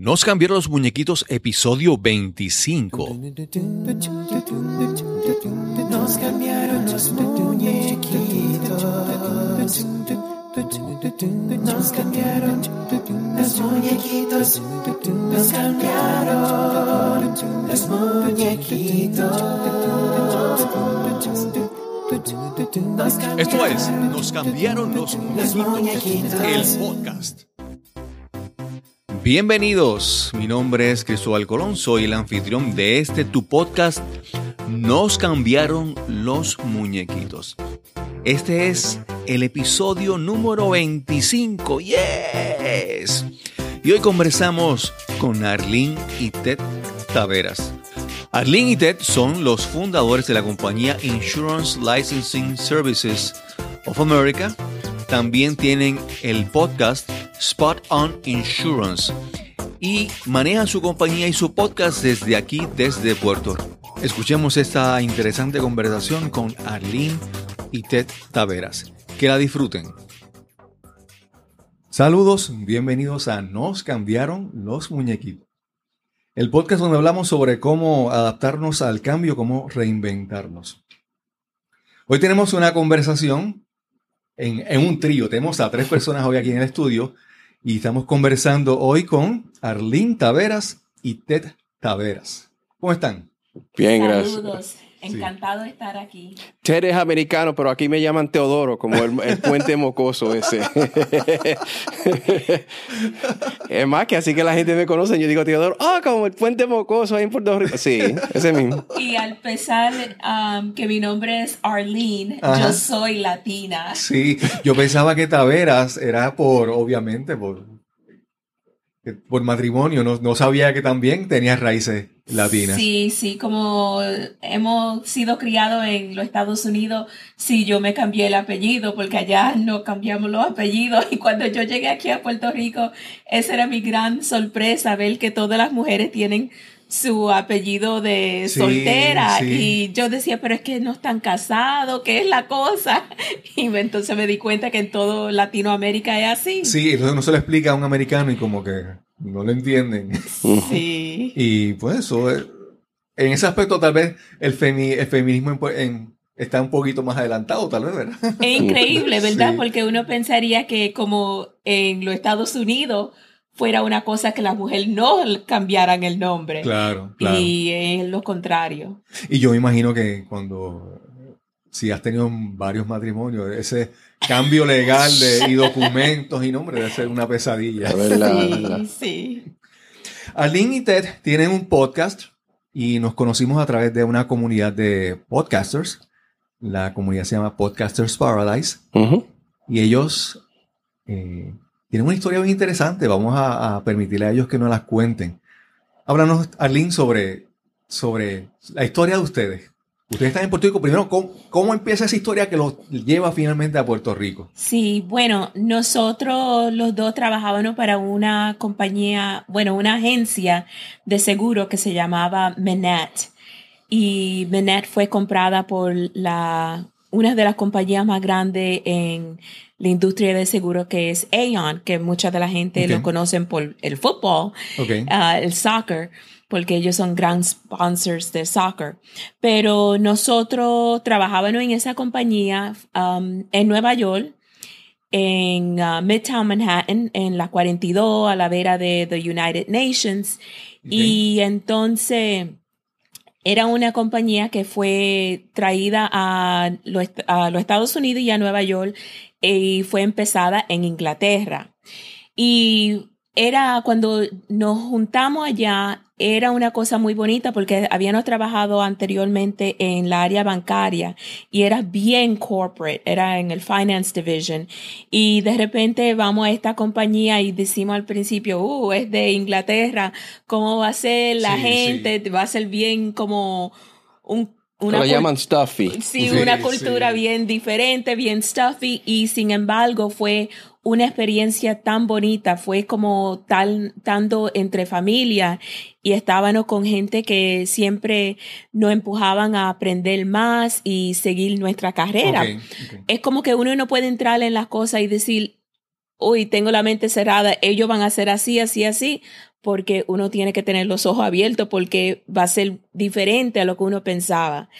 Nos cambiaron los muñequitos episodio 25. Nos cambiaron los muñequitos. Nos cambiaron los muñequitos. Nos cambiaron los muñequitos. Esto es Nos cambiaron los muñequitos, el podcast. Bienvenidos, mi nombre es Cristóbal Colón, soy el anfitrión de este tu podcast Nos cambiaron los muñequitos. Este es el episodio número 25, yes. Y hoy conversamos con Arlene y Ted Taveras. Arlene y Ted son los fundadores de la compañía Insurance Licensing Services of America. También tienen el podcast Spot on Insurance y manejan su compañía y su podcast desde aquí, desde Puerto Rico. Escuchemos esta interesante conversación con Arlene y Ted Taveras. Que la disfruten. Saludos, bienvenidos a Nos cambiaron los muñequitos. El podcast donde hablamos sobre cómo adaptarnos al cambio, cómo reinventarnos. Hoy tenemos una conversación en, en un trío. Tenemos a tres personas hoy aquí en el estudio y estamos conversando hoy con Arlene Taveras y Ted Taveras. ¿Cómo están? Bien, gracias. Encantado de estar aquí. Ted es americano, pero aquí me llaman Teodoro, como el, el puente mocoso ese. es más que así que la gente me conoce, yo digo Teodoro, ah, como el puente mocoso ahí en Puerto Rico. Sí, ese mismo. Y al pesar um, que mi nombre es Arlene, Ajá. yo soy latina. Sí, yo pensaba que Taveras era por, obviamente, por, por matrimonio. No, no sabía que también tenía raíces latinas. Sí, sí, como hemos sido criados en los Estados Unidos, sí, yo me cambié el apellido porque allá no cambiamos los apellidos y cuando yo llegué aquí a Puerto Rico, esa era mi gran sorpresa, ver que todas las mujeres tienen su apellido de Sí, soltera sí. y yo decía, pero es que no están casados, ¿qué es la cosa? Y entonces me di cuenta que en todo Latinoamérica es así. Sí, entonces no se lo explica a un americano y como que no lo entienden. Sí. Y pues eso, eh, en ese aspecto tal vez el, femi- el feminismo en- en- está un poquito más adelantado, tal vez, ¿verdad? Es increíble, ¿verdad? Sí. Porque uno pensaría que como en los Estados Unidos fuera una cosa que las mujeres no cambiaran el nombre. Claro, claro. Y, Y es lo contrario. yo me imagino que cuando, si has tenido varios matrimonios, ese cambio legal de, y documentos y nombres debe ser una pesadilla. La verdad, la sí, verdad. sí. Arlene y Ted tienen un podcast y nos conocimos a través de una comunidad de podcasters. La comunidad se llama Podcasters Paradise. Y ellos eh, tienen una historia bien interesante. Vamos a, a permitirle a ellos que nos las cuenten. Háblanos, Arlene, sobre, sobre la historia de ustedes. Ustedes están en Puerto Rico. Primero, ¿cómo, cómo empieza esa historia que los lleva finalmente a Puerto Rico? Sí, bueno, nosotros los dos trabajábamos para una compañía, bueno, una agencia de seguro que se llamaba Menet. Y Menet fue comprada por la, una de las compañías más grandes en la industria de seguro que es Aon, que mucha de la gente lo conocen por el fútbol, ah, el soccer, porque ellos son gran sponsors de soccer. Pero nosotros trabajábamos en esa compañía um, en Nueva York, en uh, Midtown Manhattan, en la 42, a la vera de the United Nations. Y entonces era una compañía que fue traída a los, Estados Unidos y a Nueva York y fue empezada en Inglaterra. Y era cuando nos juntamos allá, era una cosa muy bonita porque habíamos trabajado anteriormente en la área bancaria y era bien corporate, era en el finance division. Y de repente vamos a esta compañía y decimos al principio, uh, es de Inglaterra, ¿cómo va a ser la Sí, gente? Va a ser bien como un... Una Lo llaman stuffy. Sí, Sí, una cultura sí. bien diferente, bien stuffy y sin embargo fue una experiencia tan bonita, fue como tal, tanto entre familia y estábamos con gente que siempre nos empujaban a aprender más y seguir nuestra carrera. Es como que uno no puede entrar en las cosas y decir, uy, tengo la mente cerrada, ellos van a hacer así, así, así, porque uno tiene que tener los ojos abiertos porque va a ser diferente a lo que uno pensaba.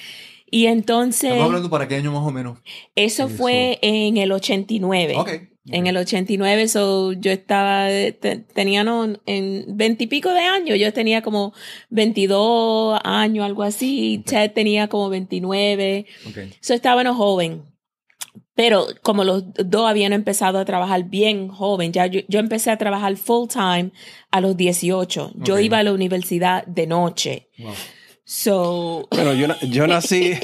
Y entonces, Estamos hablando para qué año más o menos. eso eso. fue en el 89. Ok. En el 89, so, yo estaba, te- tenía no, en veintipico de años, yo tenía como 22 años, algo así, y Ted tenía como 29, Ok. so estábamos joven. Pero como los dos habían empezado a trabajar bien joven, ya yo, yo empecé a trabajar full time a los 18. Yo iba a la universidad de noche. Wow. So, Bueno, yo, yo nací,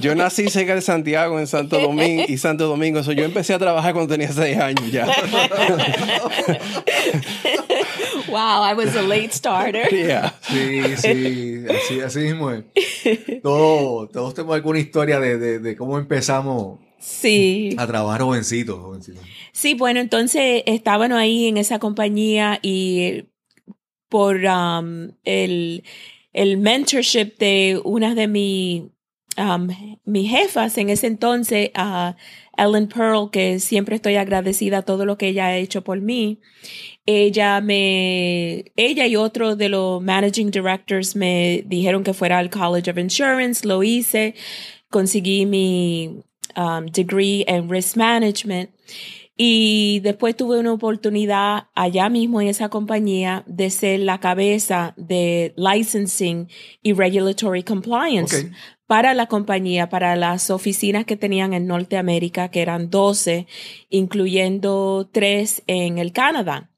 yo nací cerca de Santiago, en Santo Domingo, y Santo Domingo. So, yo empecé a trabajar cuando tenía seis años ya. wow, I was a late starter. Yeah. Sí, sí, así, así mismo es. Todos, todos tenemos alguna historia de, de, de cómo empezamos Sí. a trabajar jovencitos, jovencitos. Sí, bueno, entonces estaban ahí en esa compañía y por um, el, el mentorship de una de um, mis jefas en ese entonces, Ellen Pearl, que siempre estoy agradecida a todo lo que ella ha hecho por mí. Ella me, ella y otro de los managing directors me dijeron que fuera al College of Insurance, lo hice, conseguí mi um, degree en risk management. Y después tuve una oportunidad allá mismo en esa compañía de ser la cabeza de licensing y regulatory compliance para la compañía, para las oficinas que tenían en Norteamérica, que eran 12, incluyendo tres en el Canadá.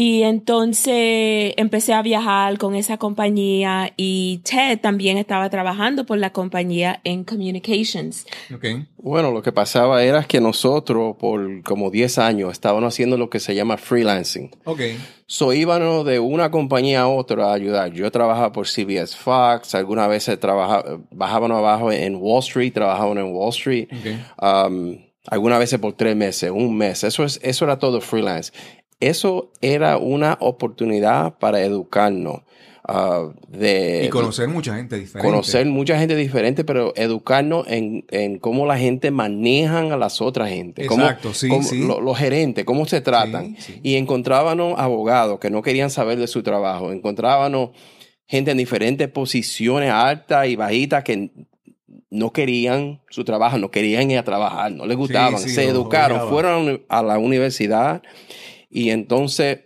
Y entonces empecé a viajar con esa compañía y Ted también estaba trabajando por la compañía en communications. Ok. Bueno, lo que pasaba era que nosotros por como 10 años estábamos haciendo lo que se llama freelancing. Ok. So íbamos de una compañía a otra a ayudar. Yo trabajaba por CBS Fox, algunas veces trabajaba, bajábamos abajo en Wall Street, trabajaban en Wall Street. Ok. Um, algunas veces por tres meses, un mes. Eso, es, eso era todo freelance. Eso era una oportunidad para educarnos. uh, de Y conocer mucha gente diferente. conocer mucha gente diferente, pero educarnos en, en cómo la gente manejan a las otras gente. Cómo- Exacto, sí, cómo- sí. lo- los gerentes, cómo se tratan. Sí. Y encontrábamos abogados que no querían saber de su trabajo. Encontrábamos gente en diferentes posiciones altas y bajitas que no querían su trabajo, no querían ir a trabajar, no les gustaban, se educaron, fueron a la universidad y entonces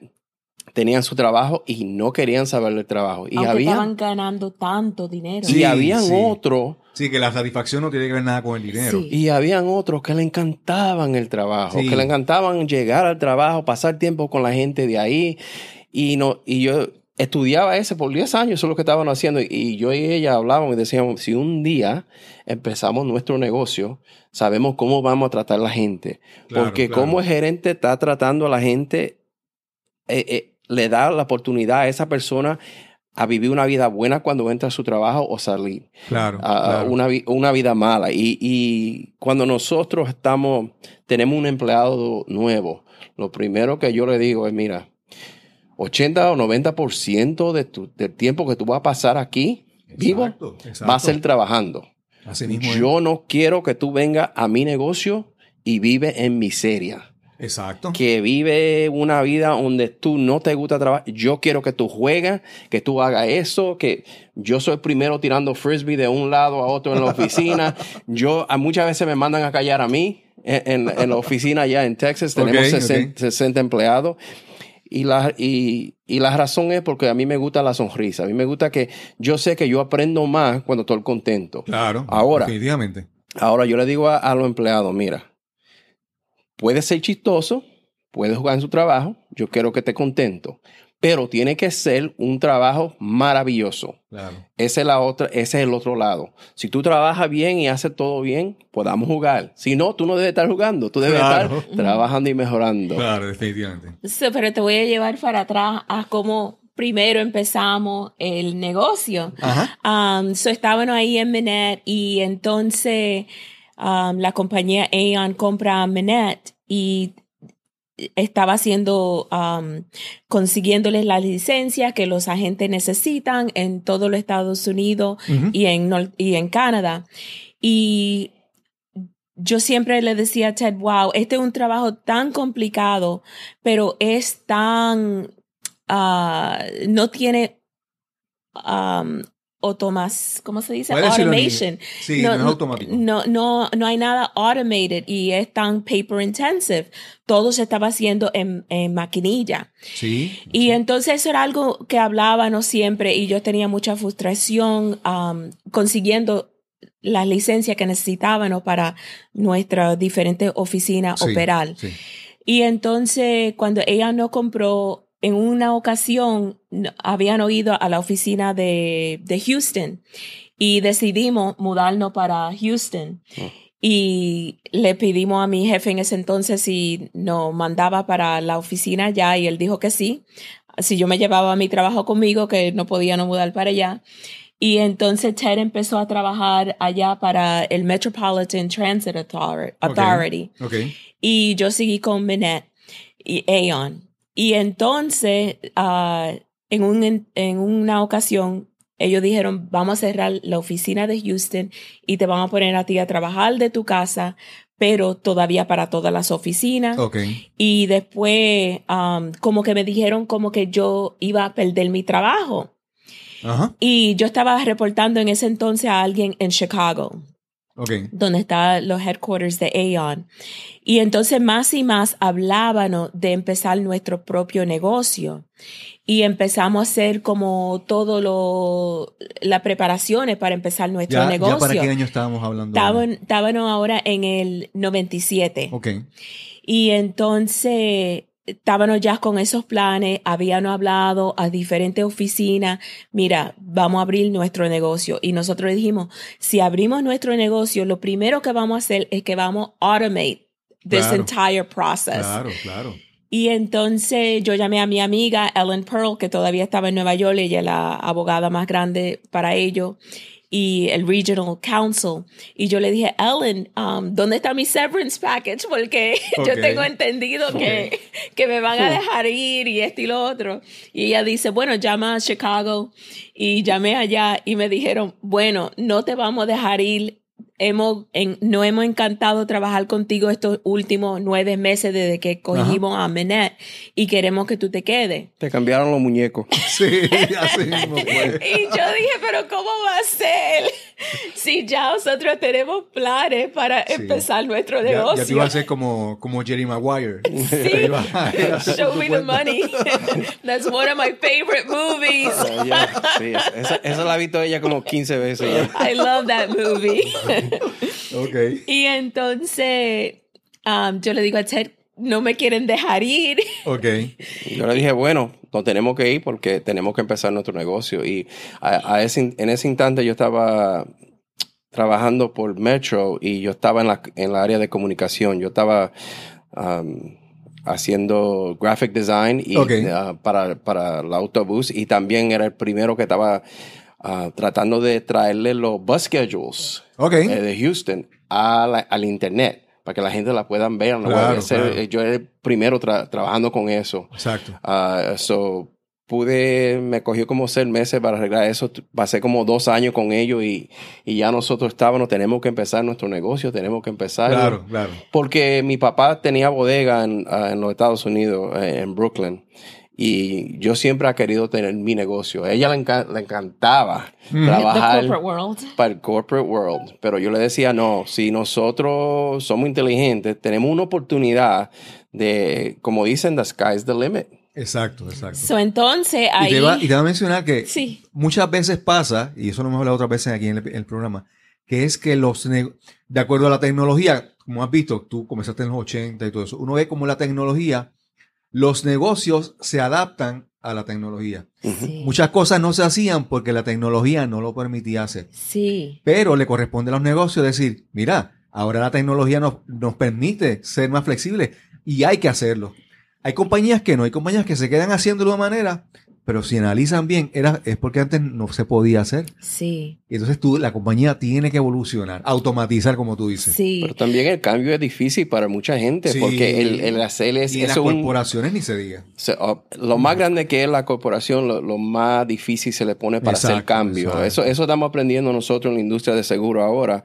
tenían su trabajo y no querían saber del trabajo. Y había, estaban ganando tanto dinero. Sí, y habían sí. otros Sí, que la satisfacción no tiene que ver nada con el dinero. Sí. y habían otros que le encantaban el trabajo, Sí. que le encantaban llegar al trabajo, pasar tiempo con la gente de ahí. Y, no, y yo estudiaba ese por 10 años, eso es lo que estaban haciendo. Y yo y ella hablábamos y decíamos, si un día empezamos nuestro negocio, sabemos cómo vamos a tratar a la gente. Claro, Porque claro. como el gerente está tratando a la gente, eh, eh, le da la oportunidad a esa persona a vivir una vida buena cuando entra a su trabajo o salir Claro. a claro. una, una vida mala. Y, y cuando nosotros estamos, tenemos un empleado nuevo, lo primero que yo le digo es, mira, 80 o 90% de tu, del tiempo que tú vas a pasar aquí vivo Exacto, exacto. va a ser trabajando. Así mismo es. Yo no quiero que tú vengas a mi negocio y vive en miseria. Exacto. Que vive una vida donde tú no te gusta trabajar. Yo quiero que tú juegues, que tú hagas eso, que yo soy el primero tirando frisbee de un lado a otro en la oficina. yo, a muchas veces me mandan a callar a mí en, en- en la oficina allá en Texas. Tenemos Ok, ok. 60, 60 empleados. Y la, y, y la razón es porque a mí me gusta la sonrisa. A mí me gusta que yo sé que yo aprendo más cuando estoy contento. Claro. Ahora, Definitivamente. Ahora yo le digo a, a los empleados, mira, puede ser chistoso, puede jugar en su trabajo, yo quiero que esté contento, pero tiene que ser un trabajo maravilloso. Claro. Ese es, la otra, ese es el otro lado. Si tú trabajas bien y haces todo bien, podamos jugar. Si no, tú no debes estar jugando, tú debes Claro. estar trabajando y mejorando. Claro, definitivamente. Sí, pero te voy a llevar para atrás a cómo primero empezamos el negocio. Ajá. Um, so estábamos ahí en Minet y entonces um, la compañía Aon compra a Minet y estaba haciendo, um, consiguiéndoles las licencias que los agentes necesitan en todos los Estados Unidos y, en, y en Canadá. Y yo siempre le decía a Ted, wow, este es un trabajo tan complicado, pero es tan ah, no tiene um, automas, ¿cómo se dice? Automation. Sí, no es automático. No, no, no hay nada automated y es tan paper intensive. Todo se estaba haciendo en, en maquinilla. Sí. Y entonces eso era algo que hablábamos siempre y yo tenía mucha frustración um, consiguiendo las licencias que necesitábamos para nuestra diferente oficina Sí, operar. sí. Y entonces cuando ella no compró, en una ocasión habían oído a la oficina de, de Houston y decidimos mudarnos para Houston. Y le pedimos a mi jefe en ese entonces si nos mandaba para la oficina allá y él dijo que sí. Si yo me llevaba mi trabajo conmigo, que no podía no mudar para allá. Y entonces Ted empezó a trabajar allá para el Metropolitan Transit. Authority y yo seguí con Minette y Aeon. Y entonces, ah, en, un, en una ocasión, ellos dijeron, vamos a cerrar la oficina de Houston y te vamos a poner a ti a trabajar de tu casa, pero todavía para todas las oficinas. Y después, um, como que me dijeron como que yo iba a perder mi trabajo. Y yo estaba reportando en ese entonces a alguien en Chicago Ok. donde están los headquarters de Aeon. Y entonces más y más hablábamos de empezar nuestro propio negocio. Y empezamos a hacer como todo lo, las preparaciones para empezar nuestro Ya, negocio. ya para qué año estábamos hablando. Estaban- Estábamos ahora en el 97. Ok. Y entonces estábamos ya con esos planes, habíamos hablado a diferentes oficinas, mira, vamos a abrir nuestro negocio. Y nosotros dijimos, si abrimos nuestro negocio, lo primero que vamos a hacer es que vamos a automate this Claro. entire process. Claro, claro. Y entonces yo llamé a mi amiga Ellen Pearl, que todavía estaba en Nueva York, ella es la abogada más grande para ello, y el Regional Council. Y yo le dije, Ellen, um, ¿dónde está mi severance package? Porque yo tengo entendido que, que me van a dejar ir y esto y lo otro. Y ella dice, bueno, llama a Chicago. Y llamé allá y me dijeron, bueno, no te vamos a dejar ir hemos, en, no hemos encantado trabajar contigo estos últimos nueve meses desde que cogimos a Menet y queremos que tú te quedes. Te cambiaron los muñecos. Sí, así mismo fue. Y yo dije, pero ¿cómo va a ser si ya nosotros tenemos planes para Sí. empezar nuestro Ya, ya te negocio? iba a hacer como, como Jerry Maguire. Sí. Show me the money. That's one of my favorite movies. Ella- sí, esa, esa la ha visto ella como 15 veces. I love that movie. Ok. y entonces um, yo le digo a Ted, no me quieren dejar ir. Ok. Yo le dije, bueno, nos tenemos que ir porque tenemos que empezar nuestro negocio. Y a, a ese, en ese instante yo estaba trabajando por Metro y yo estaba en la, en la área de comunicación. Yo estaba um, haciendo graphic design y, uh, para, para el autobús y también era el primero que estaba uh, tratando de traerle los bus schedules Ok. eh, de Houston a la- al internet para que la gente la puedan ver. Claro, claro. eh, Yo era el primero tra- trabajando con eso. Exacto. Ah, so, pude, me cogió como seis meses para arreglar eso. Pasé como dos años con ellos y, y ya nosotros estábamos, tenemos que empezar nuestro negocio, tenemos que empezar. Claro, claro. Porque mi papá tenía bodega en, ah, en los Estados Unidos, eh, en Brooklyn. Y yo siempre he querido tener mi negocio. A ella le, enca- le encantaba Mm. trabajar The corporate world. para el corporate world. Pero yo le decía, no, si nosotros somos inteligentes, tenemos una oportunidad de, como dicen, the sky's the limit. Exacto, exacto. So, entonces Y ahí... te, va, y te va a mencionar que Sí. muchas veces pasa, y eso lo hemos hablado otras veces aquí en el, en el programa, que es que los, de acuerdo a la tecnología, como has visto, tú comenzaste en los 80 y todo eso, uno ve como la tecnología, los negocios se adaptan a la tecnología. Sí. Muchas cosas no se hacían porque la tecnología no lo permitía hacer. Sí. Pero le corresponde a los negocios decir, mira, ahora la tecnología nos, nos permite ser más flexibles y hay que hacerlo. Hay compañías que no, hay compañías que se quedan haciendo de una manera, pero si analizan bien, era, es porque antes no se podía hacer. Sí. Y entonces tú, la compañía tiene que evolucionar, automatizar, como tú dices. Sí. Pero también el cambio es difícil para mucha gente Sí. porque el, el hacer es, y en es las un... corporaciones ni se diga. se- oh, lo más grande que es la corporación, lo, lo más difícil se le pone para hacer cambio. exacto. Eso, eso estamos aprendiendo nosotros en la industria de seguro ahora,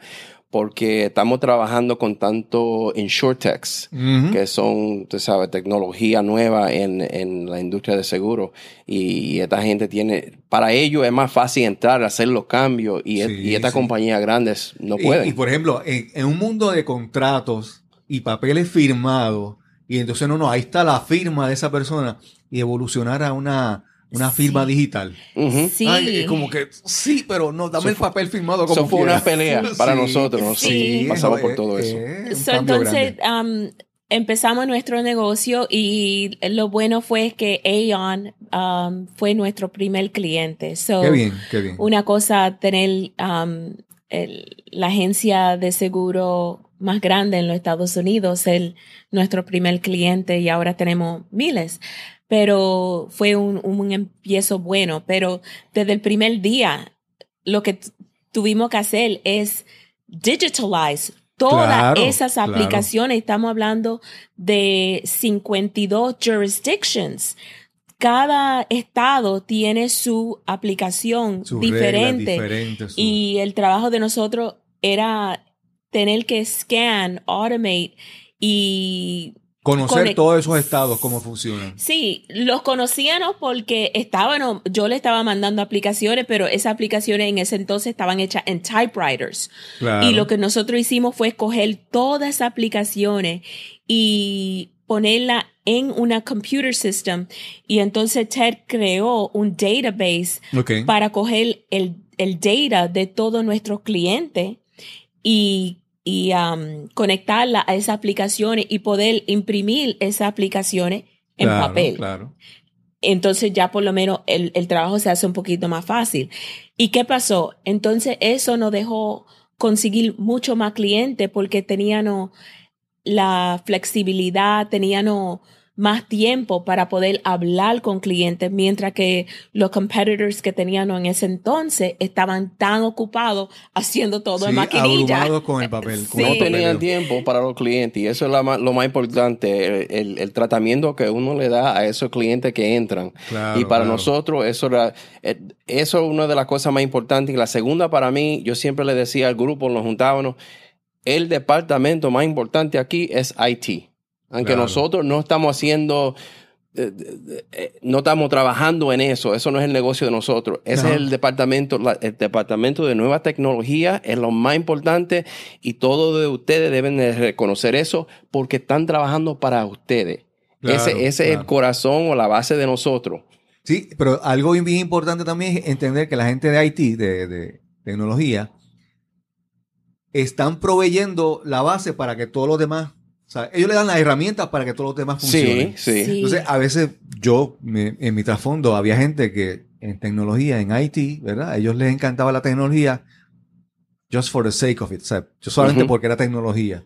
porque estamos trabajando con tanto insurtechs, Ujú. que son, tú sabes, tecnología nueva en, en la industria de seguro. Y, esta gente tiene, para ellos es más fácil entrar, hacer los cambios, y, Sí, y estas sí. compañías grandes no Y- pueden. Y, por ejemplo, en, en un mundo de contratos y papeles firmados, y entonces no, no, ahí está la firma de esa persona y evolucionar a una, una firma Sí. digital. Ujú. Sí. Ay, es como que sí, pero no, dame Eso el papel firmado como Eso fue una pelea para Sí. nosotros. Sí. Pasamos por es- todo eso. es un So, entonces, um, empezamos nuestro negocio y lo bueno fue que Aon um, fue nuestro primer cliente. So, Qué bien, qué bien. Una cosa, tener um, el- la agencia de seguro más grande en los Estados Unidos, el, nuestro primer cliente y ahora tenemos miles. Pero fue un, un empiezo bueno. Pero desde el primer día, lo que tuvimos que hacer es digitalize todas Claro, esas claro. aplicaciones. Estamos hablando de 52 jurisdictions. Cada estado tiene su aplicación diferente. su- Y el trabajo de nosotros era tener que scan, automate y Conocer conect- todos esos estados, cómo funcionan. Sí, los conocíamos porque estaban, yo le estaba mandando aplicaciones, pero esas aplicaciones en ese entonces estaban hechas en typewriters. Claro. Y lo que nosotros hicimos fue coger todas esas aplicaciones y ponerla en una computer system. Y entonces Ted creó un database para coger el, el data de todos nuestros clientes y, y um, conectarla a esas aplicaciones y poder imprimir esas aplicaciones en Claro, papel. Claro. Entonces ya por lo menos el, el trabajo se hace un poquito más fácil. ¿Y qué pasó? Entonces eso nos dejó conseguir mucho más clientes porque teníamos la flexibilidad, teníamos más tiempo para poder hablar con clientes, mientras que los competitors que teníamos en ese entonces estaban tan ocupados haciendo todo en Sí, maquinilla. abrumados con el papel. con Sí. No tenían tiempo para los clientes y eso es la lo más importante, el, el- el tratamiento que uno le da a esos clientes que entran. Claro, y para claro. nosotros eso, era, eh, eso es una de las cosas más importantes. Y la segunda para mí, yo siempre le decía al grupo, nos juntábamos, el departamento más importante aquí es IT. Aunque Claro. nosotros no estamos haciendo... eh, eh, eh, no estamos trabajando en eso, eso no es el negocio de nosotros. Ese No. es el departamento, la- el departamento de nueva tecnología, es lo más importante y todos de ustedes deben de reconocer eso porque están trabajando para ustedes. Claro, ese ese es el corazón o la base de nosotros. Sí, pero algo bien importante también es entender que la gente de IT, de, de tecnología, están proveyendo la base para que todos los demás, o sea, ellos le dan las herramientas para que todos los demás funcionen. Sí, sí. Sí. Entonces, a veces yo, me- en mi trasfondo, había gente que en tecnología, en IT, ¿verdad? A ellos les encantaba la tecnología just for the sake of it, o sea, yo solamente porque era tecnología.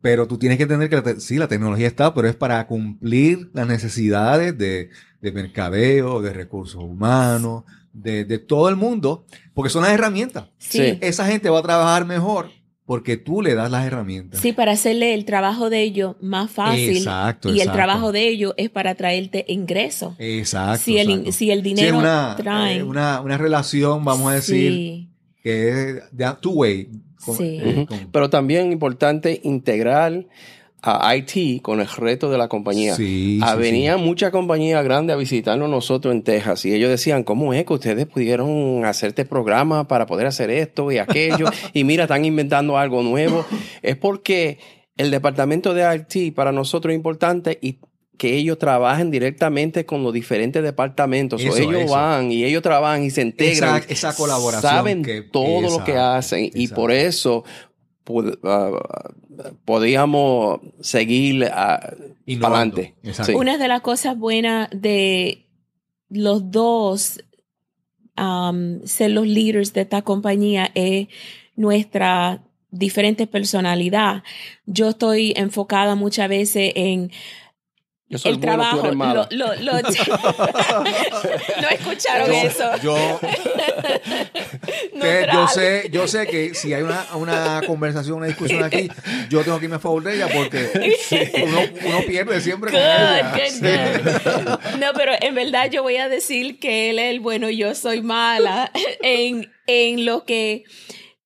Pero tú tienes que entender que la sí, la tecnología está, pero es para cumplir las necesidades de, de mercadeo, de recursos humanos, de, de todo el mundo, porque son las herramientas. Sí. Esa gente va a trabajar mejor porque tú le das las herramientas. Sí, para hacerle el trabajo de ellos más fácil. Exacto, y el trabajo de ellos es para traerte ingresos. Exacto. Si el, exacto. si el Sí, es dinero una, trae. eh, una, una relación, vamos a decir, Sí. que es de two-way. Con- Sí. eh, con- Pero también importante integrar a IT con el resto de la compañía. Sí, Ah, sí, venían muchas compañías grandes a visitarnos nosotros en Texas y ellos decían, ¿cómo es que ustedes pudieron hacer este programa para poder hacer esto y aquello? y mira, están inventando algo nuevo. es porque el departamento de IT para nosotros es importante y que ellos trabajen directamente con los diferentes departamentos. O Eso, ellos eso. van y ellos trabajan y se integran. Esa- esa colaboración Saben que- todo lo que hacen y por eso podíamos seguir ah, Innovando. para adelante. Sí. Una de las cosas buenas de los dos um, ser los líderes de esta compañía es nuestra diferente personalidad. Yo estoy enfocada muchas veces en Yo soy el bueno, tú trabajo. eres mala. lo- lo- lo- no escucharon Yo- eso. Yo, yo sé, yo sé que si hay una, una conversación, una discusión aquí, yo tengo que irme a favor de ella porque uno, uno pierde siempre con ella. Good, Sí. good, good. No, pero en verdad yo voy a decir que él es el bueno, yo soy mala. En, en lo que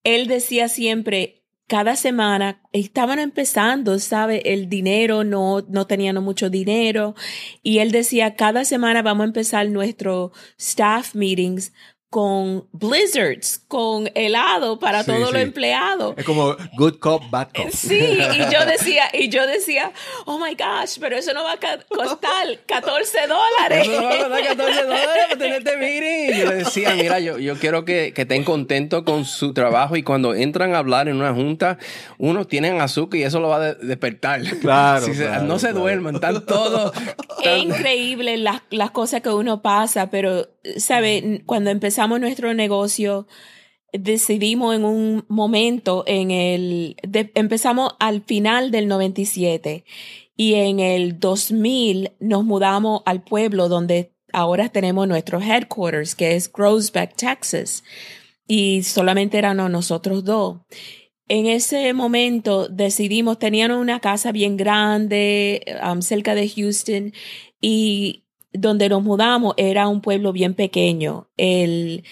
él decía siempre, cada semana estaban empezando, ¿sabe? El dinero, no, no tenían mucho dinero. Y él decía, cada semana vamos a empezar nuestro staff meetings con blizzards, con helado para Sí, todos sí. los empleados. Es como good cop, bad cop. Sí, y yo decía, y yo decía, oh my gosh, pero eso no va a costar 14 dólares. Eso no va a costar 14 dólares para tener este meeting. Yo le decía, mira, yo, yo quiero que, que estén contentos con su trabajo y cuando entran a hablar en una junta, unos tienen azúcar y eso lo va a de- despertar. Claro, Si se- claro, no se claro. duerman, están todos. Es increíble las, las cosas que uno pasa, pero, ¿sabe? Cuando empezamos nuestro negocio, decidimos en un momento, en el, de- empezamos al final del 97 y en el 2000 nos mudamos al pueblo donde ahora tenemos nuestro headquarters, que es Groesbeck, Texas, y solamente éramos nosotros dos. En ese momento decidimos, tenían una casa bien grande um, cerca de Houston y donde nos mudamos era un pueblo bien pequeño. El,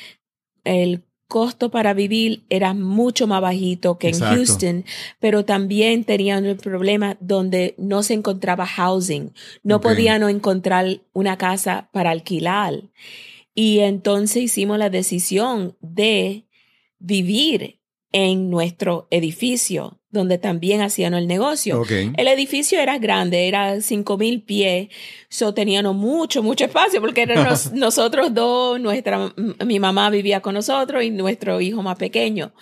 el costo para vivir era mucho más bajito que Exacto. en Houston, pero también tenían el problema donde no se encontraba housing. No Ok. podían encontrar una casa para alquilar. Y entonces hicimos la decisión de vivir en nuestro edificio, donde también hacían el negocio. El edificio era grande, era 5 mil pies, so teníamos mucho, mucho espacio porque eran nos- nosotros dos, nuestra, mi mamá vivía con nosotros y nuestro hijo más pequeño.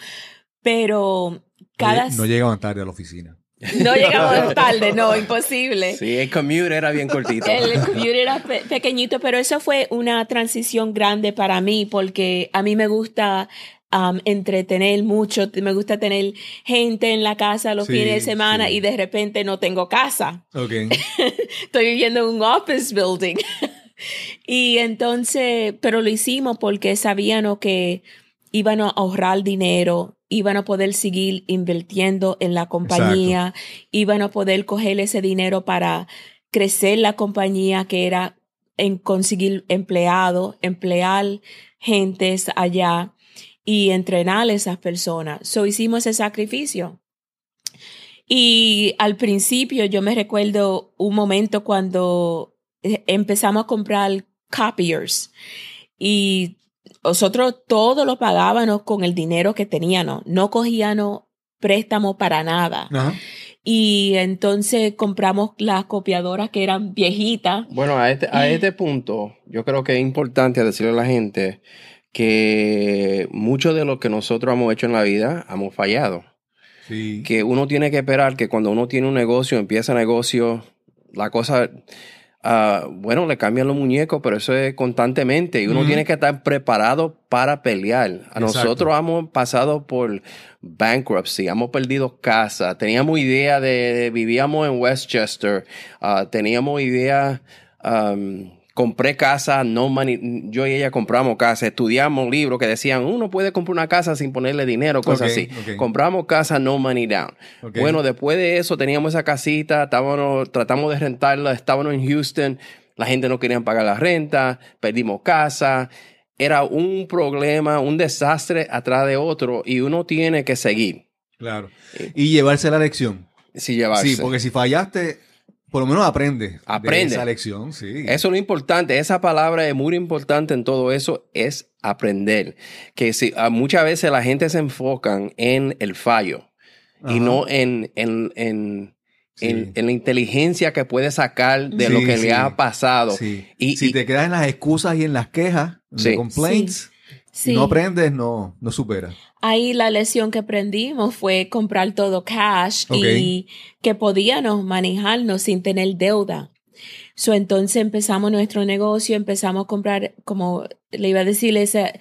Pero cada... No llegaban tarde a la oficina. no llegamos tarde, no, imposible. Sí, el commute era bien cortito. El computer era pe- pequeñito, pero eso fue una transición grande para mí porque a mí me gusta um, entretener mucho, me gusta tener gente en la casa los Sí, fines de semana sí. y de repente no tengo casa. Ok. Estoy viviendo en un office building. y entonces, pero lo hicimos porque sabíamos que iban a ahorrar dinero, iban a poder seguir invirtiendo en la compañía, iban a poder coger ese dinero para crecer la compañía que era en conseguir empleados, emplear gentes allá y entrenar a esas personas. So hicimos ese sacrificio. Y al principio yo me recuerdo un momento cuando eh, empezamos a comprar copiers y nosotros todo lo pagábamos con el dinero que teníamos, no cogíamos préstamo para nada. Ajá. Y entonces compramos las copiadoras que eran viejitas. Bueno, a este, a este punto, yo creo que es importante decirle a la gente que mucho de lo que nosotros hemos hecho en la vida hemos fallado. Sí. Que uno tiene que esperar que cuando uno tiene un negocio, empieza negocio, la cosa, ah, bueno, le cambian los muñecos, pero eso es constantemente y uno tiene que estar preparado para pelear. A Exacto. nosotros hemos pasado por bankruptcy, hemos perdido casa, teníamos idea de, vivíamos en Westchester, ah, teníamos idea, compré casa, no money, yo y ella compramos casa, estudiamos libros que decían, uno puede comprar una casa sin ponerle dinero, cosas así. Compramos casa, no money down. Bueno, después de eso teníamos esa casita, estábamos, tratamos de rentarla, estábamos en Houston, la gente no quería pagar la renta, perdimos casa, era un problema, un desastre atrás de otro y uno tiene que seguir. Claro. Y llevarse la lección. Si llevarse. Sí, porque si fallaste, por lo menos aprende. Aprende. De esa lección, sí. Eso es lo importante. Esa palabra es muy importante en todo eso, es aprender. Que si, ah, muchas veces la gente se enfocan en el fallo y no en, en, en, Sí. en, en la inteligencia que puede sacar de lo que sí. le ha pasado. Sí. Y- si y- te quedas en las excusas y en las quejas, en Sí. los complaints, Sí. no aprendes, no, no superas. Ahí la lección que aprendimos fue comprar todo cash y que podíamos manejarnos sin tener deuda. So, entonces empezamos nuestro negocio, empezamos a comprar, como le iba a decir, ese,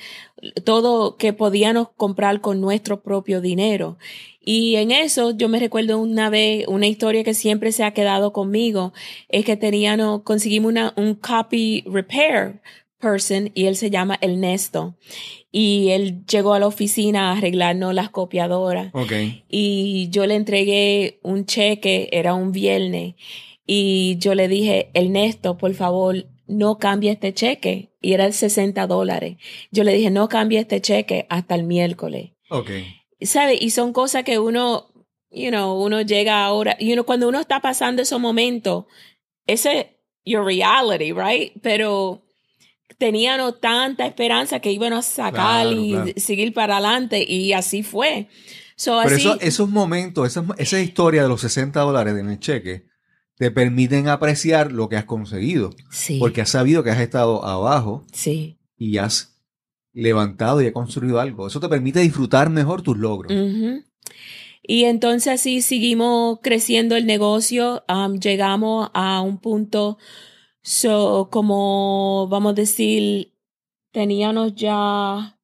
todo que podíamos comprar con nuestro propio dinero. Y en eso yo me recuerdo una vez, una historia que siempre se ha quedado conmigo, es que teníamos, conseguimos una, un copy repair person y él se llama Ernesto. Y él llegó a la oficina a arreglarnos las copiadoras Ok. y yo le entregué un cheque, era un viernes, y yo le dije, Ernesto, por favor, no cambie este cheque. Y era 60 dólares. Yo le dije, no cambie este cheque hasta el miércoles. Ok. ¿sabe? Y son cosas que uno, you know, uno llega ahora, you know, cuando uno está pasando esos momentos, ese es your reality, right? Pero teníamos tanta esperanza que íbamos a sacar Claro, y claro. seguir para adelante y así fue. So, Pero así, eso- esos momentos, esa, esa historia de los 60 dólares en el cheque, te permiten apreciar lo que has conseguido. sí, Porque has sabido que has estado abajo sí. y has levantado y has construido algo. Eso te permite disfrutar mejor tus logros. Y entonces así seguimos creciendo el negocio, um, llegamos a un punto, so, como vamos a decir, teníamos ya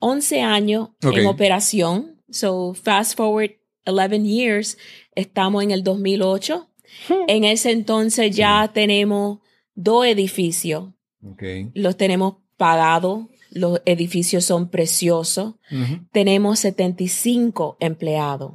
11 años en operación. So, fast forward 11 years, estamos en el 2008. En ese entonces ya tenemos dos edificios, los tenemos pagados, los edificios son preciosos Ujú. tenemos 75 empleados.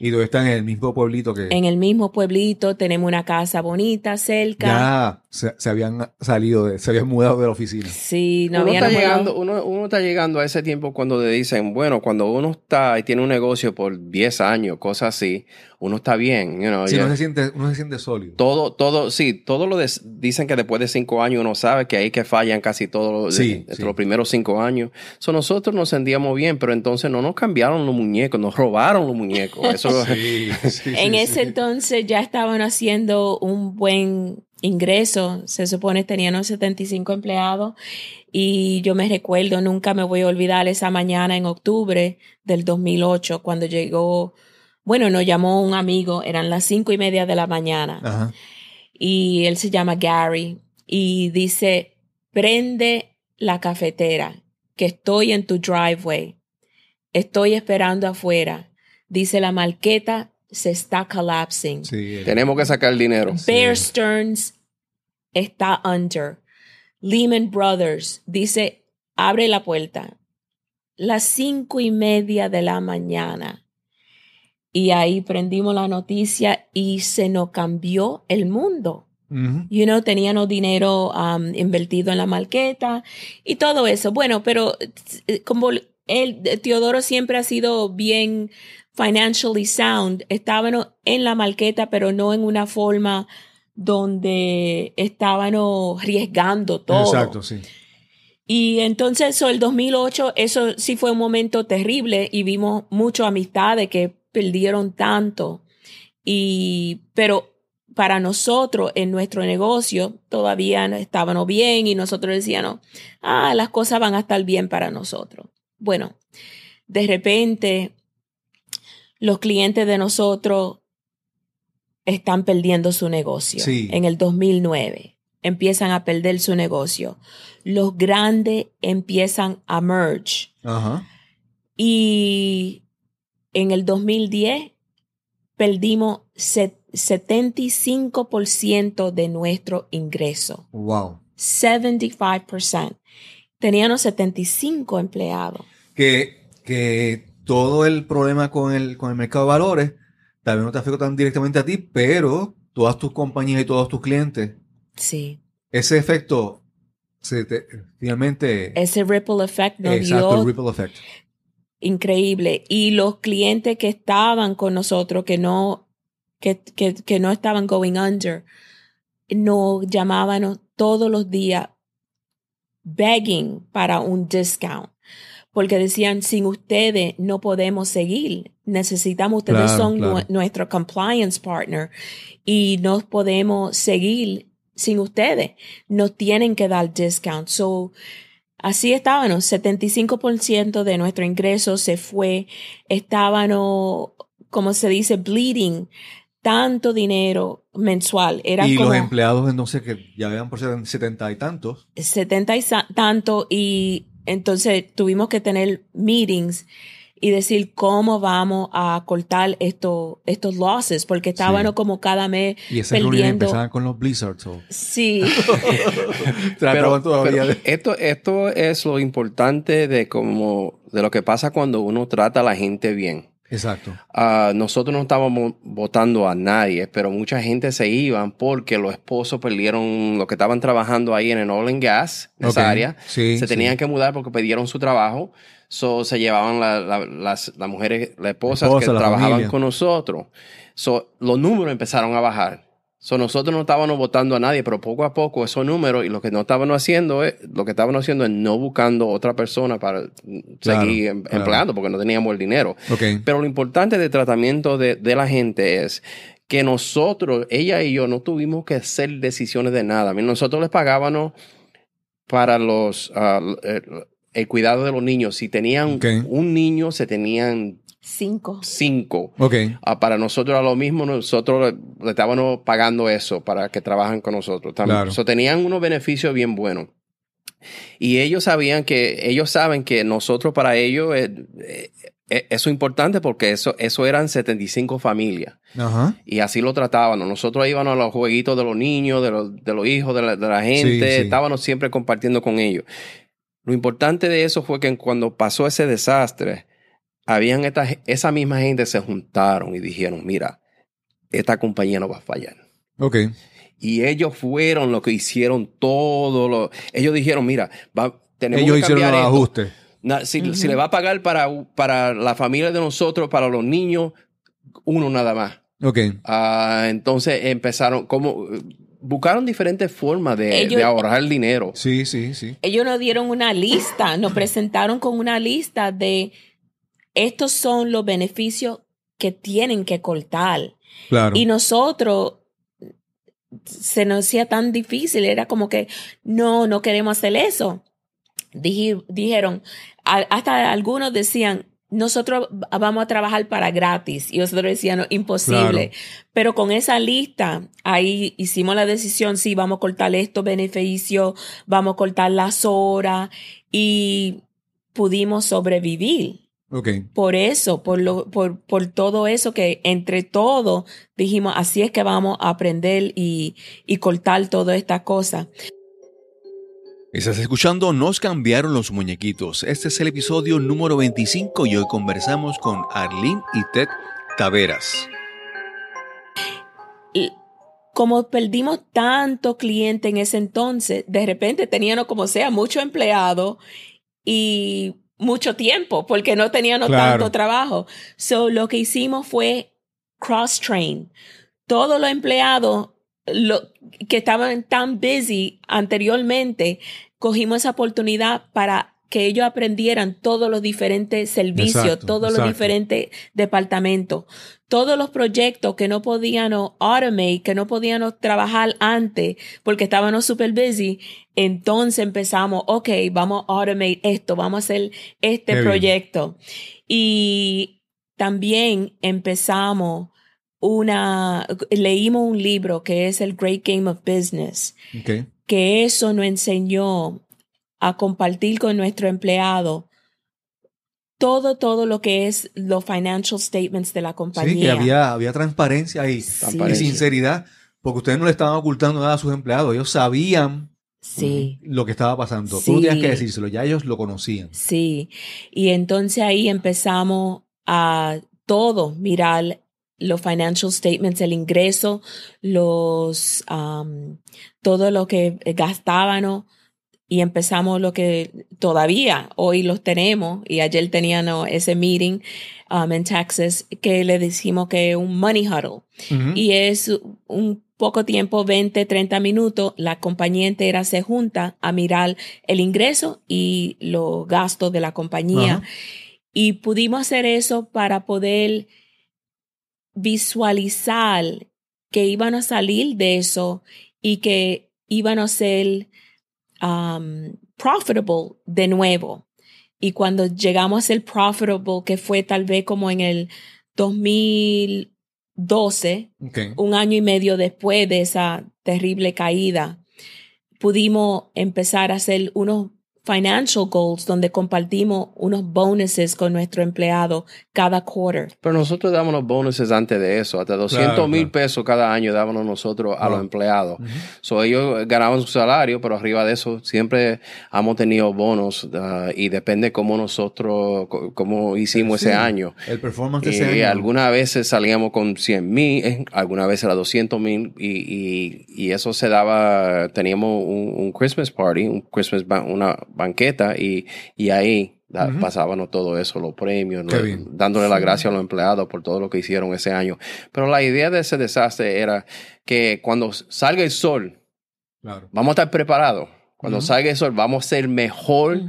Y tú estás en el mismo pueblito que En el mismo pueblito tenemos una casa bonita cerca. ya se, se habían salido, de- se habían mudado de la oficina. Sí, no uno, había está nada. llegando, uno, uno está llegando a ese tiempo cuando le dicen, bueno, cuando uno está y tiene un negocio por 10 años, cosas así, uno está bien. You know, Si ya- no se siente, uno se siente sólido. todo, todo, sí, todo lo dicen que después de cinco años uno sabe que ahí que fallan casi todos los, Sí, sí. primeros cinco años. So, nosotros nos sentíamos bien, pero entonces no nos cambiaron los muñecos, nos robaron los muñecos. Eso, Sí, sí, En sí, ese sí. entonces ya estaban haciendo un buen ingreso. Se supone tenían 75 empleados. Y yo me recuerdo, nunca me voy a olvidar esa mañana en octubre del 2008, cuando llegó, bueno, nos llamó un amigo, eran las cinco y media de la mañana. Ajá. y él se llama Gary y dice, prende la cafetera, que estoy en tu driveway, estoy esperando afuera. Dice la marqueta se está collapsing. Sí, el- tenemos que sacar dinero. Bear Stearns está under. Lehman Brothers dice, abre la puerta. Las cinco y media de la mañana. Y ahí prendimos la noticia y se nos cambió el mundo. Ujú. You know, teníamos dinero um, invertido en la marqueta y todo eso. Bueno, pero eh, como él, Teodoro siempre ha sido bien financially sound, estábamos en la marqueta, pero no en una forma donde estábamos arriesgando todo. Exacto, sí. Y entonces, el 2008, eso sí fue un momento terrible y vimos muchas amistades que perdieron tanto. Y, pero para nosotros, en nuestro negocio, todavía no estábamos bien y nosotros decíamos, ah, las cosas van a estar bien para nosotros. Bueno, de repente, los clientes de nosotros están perdiendo su negocio. Sí. En el 2009 empiezan a perder su negocio. Los grandes empiezan a merge. Ajá. Y en el 2010 perdimos se- 75% de nuestro ingreso. Wow. 75%. Teníamos 75 empleados. Que, que todo el problema con el, con el mercado de valores vez no te afecta tan directamente a ti, pero todas tus compañías y todos tus clientes, Sí. ese efecto se te- finalmente Ese ripple effect nos exacto, dio el ripple effect. Increíble. Y los clientes que estaban con nosotros, que no, que, que, que no estaban going under, nos llamaban todos los días begging para un discount. Porque decían, sin ustedes no podemos seguir. Necesitamos, ustedes Claro, son claro. nue- nuestro compliance partner y no podemos seguir sin ustedes. Nos tienen que dar discount. So, Así estábamos, 75% de nuestro ingreso se fue, estábamos, como se dice, bleeding, tanto dinero mensual. Era Y como los empleados entonces que ya vean por ser setenta y tantos, 70 y tanto y entonces tuvimos que tener meetings y decir cómo vamos a cortar esto, estos losses, porque estábamos Sí. como cada mes y esas reuniones perdiendo. empezaban con los blizzards. O, Sí, pero de- esto, esto es lo importante de como de lo que pasa cuando uno trata a la gente bien. Exacto. Ah, nosotros no estábamos votando a nadie, pero mucha gente se iban porque los esposos perdieron lo que estaban trabajando ahí en el oil and gas, en esa área. Sí, se sí. tenían que mudar porque perdieron su trabajo. So, se llevaban la- la- las, las mujeres, las esposas Esposa, que la trabajaban familia. con nosotros. So, los números empezaron a bajar. So, nosotros no estábamos votando a nadie, pero poco a poco esos números y lo que no estábamos haciendo es, lo que estábamos haciendo es no buscando otra persona para Claro, seguir em- claro. empleando porque no teníamos el dinero. Ok. Pero lo importante del tratamiento de, de la gente es que nosotros, ella y yo, no tuvimos que hacer decisiones de nada. Nosotros les pagábamos para los ah, el, cuidado de los niños. Si tenían un niño, se tenían Cinco. cinco. Ok. Ah, para nosotros era lo mismo, nosotros le, le estábamos pagando eso para que trabajen con nosotros. También. Claro. So, tenían unos beneficios bien buenos. Y ellos sabían que, ellos saben que nosotros para ellos, eh, eh, eh, eso es importante porque eso, eso eran 75 familias. Ajá. Y así lo tratábamos. Nosotros íbamos a los jueguitos de los niños, de los, de los hijos, de la, de la gente. Sí, sí. Estábamos siempre compartiendo con ellos. Lo importante de eso fue que cuando pasó ese desastre, habían esta, esa misma gente se juntaron y dijeron, mira, esta compañía no va a fallar. Ok. Y ellos fueron los que hicieron todo lo... Ellos dijeron, mira, va, tenemos Ellos que hicieron cambiar los esto. ajustes. Na- si, si le va a pagar para, para la familia de nosotros, para los niños, uno nada más. Ok. Ah, entonces empezaron, como buscaron diferentes formas de, Ellos- de ahorrar dinero. Sí, sí, sí. Ellos nos dieron una lista, nos presentaron con una lista de estos son los beneficios que tienen que cortar. Claro. Y nosotros se nos hacía tan difícil, era como que no, no queremos hacer eso. Dije- dijeron, a- hasta algunos decían, nosotros vamos a trabajar para gratis. Y nosotros decíamos, no, imposible. Pero con esa lista, ahí hicimos la decisión, sí, vamos a cortar estos beneficios, vamos a cortar las horas y pudimos sobrevivir Ok. por eso, por, lo, por, por todo eso que entre todo dijimos, así es que vamos a aprender y, y cortar toda esta cosa. Estás escuchando Nos cambiaron los muñequitos. Este es el episodio número 25 y hoy conversamos con Arlene y Ted Taveras. Y como perdimos tanto cliente en ese entonces, de repente teníamos como sea mucho empleado y mucho tiempo porque no teníamos Claro. tanto trabajo. So lo que hicimos fue cross train. Todos los empleados lo, que estaban tan busy anteriormente, cogimos esa oportunidad para que ellos aprendieran todos los diferentes servicios, Exacto, todos los diferentes departamentos, todos los proyectos que no podíamos automate, que no podíamos trabajar antes porque estábamos super busy. Entonces empezamos, ok, vamos a automate esto, vamos a hacer este Qué bien. proyecto. Y también empezamos una, leímos un libro que es el Great Game of Business, que eso nos enseñó a compartir con nuestro empleado todo, todo lo que es los financial statements de la compañía. Sí, que había, había transparencia y, Sí. y sinceridad, porque ustedes no le estaban ocultando nada a sus empleados. Ellos sabían Sí. lo que estaba pasando. Tú tenías que decírselo, ya ellos lo conocían. Sí, y entonces ahí empezamos a todo mirar los financial statements, el ingreso, los um, todo lo que gastábamos y empezamos lo que todavía hoy los tenemos y ayer teníamos ese meeting um, en Texas que le decimos que es un money huddle. Y es un poco tiempo, 20, 30 minutos, la compañía entera se junta a mirar el ingreso y los gastos de la compañía. Y pudimos hacer eso para poder visualizar que iban a salir de eso y que iban a ser um, profitable de nuevo. Y cuando llegamos a ser profitable, que fue tal vez como en el 2012, Ok. un año y medio después de esa terrible caída, pudimos empezar a hacer unos financial goals donde compartimos unos bonuses con nuestro empleado cada quarter. Pero nosotros dábamos bonuses antes de eso, hasta 200 Claro, mil claro. pesos cada año dábamos nosotros a Claro. los empleados. So, ellos ganaban su salario, pero arriba de eso siempre hemos tenido bonos ah, y depende cómo nosotros, cómo hicimos Sí, ese año. El performance de Y ese año. algunas veces salíamos con 100 mil, eh, algunas veces era 200 mil y, y, y eso se daba, teníamos un, un Christmas party, un Christmas una banqueta y, y ahí pasábamos todo eso, los premios, dándole las gracias a los empleados por todo lo que hicieron ese año. Pero la idea de ese desastre era que cuando salga el sol, Claro. vamos a estar preparados. Cuando salga el sol, vamos a ser mejor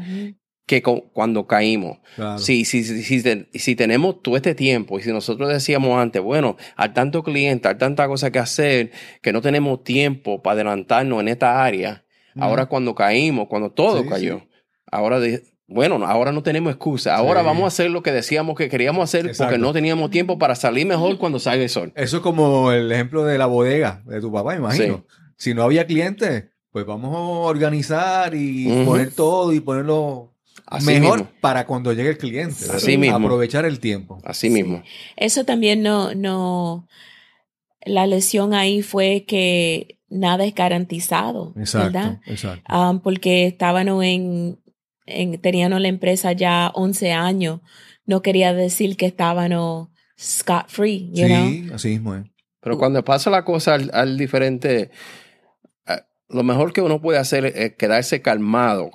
que cuando caímos. claro. Si, si, si, si tenemos todo este tiempo y si nosotros decíamos antes, bueno, hay tanto cliente, hay tanta cosa que hacer que no tenemos tiempo para adelantarnos en esta área, ahora cuando caímos, cuando todo Sí, cayó, sí. ahora de- bueno, ahora no tenemos excusa, ahora Sí. vamos a hacer lo que decíamos que queríamos hacer Exacto. porque no teníamos tiempo para salir mejor cuando salga el sol. Eso es como el ejemplo de la bodega de tu papá, imagino. Si no había clientes, pues vamos a organizar y poner todo y ponerlo Así mejor mismo. para cuando llegue el cliente. ¿verdad? Así mismo. Aprovechar el tiempo. Así mismo. Eso también no, no, la lesión ahí fue que nada es garantizado, Exacto, ¿verdad? exacto. Um, porque estaban en, en, tenían la empresa ya 11 años, no quería decir que estaban scot free, you know? sí, así mismo es. Pero cuando pasa la cosa al, al diferente, eh, lo mejor que uno puede hacer es quedarse calmado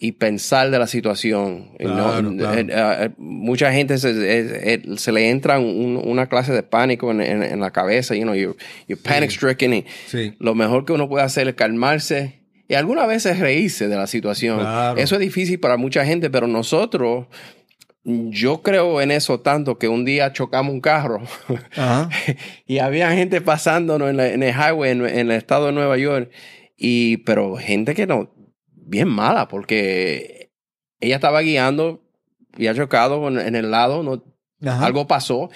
y pensar de la situación. Y Claro, no- claro. eh, eh, mucha gente se, eh, eh, se le entra un- una clase de pánico en, en- en la cabeza, you know, you're, you're panic stricken. Sí. lo mejor que uno puede hacer es calmarse y algunas veces reírse de la situación. Claro. Eso es difícil para mucha gente, pero nosotros, yo creo en eso tanto que un día chocamos un carro. Ajá. Y había gente pasándonos en, la- en el highway en, en el estado de Nueva York. Y, pero gente que no, bien mala, porque ella estaba guiando y ha chocado en, en el lado, no, Ajá. algo pasó.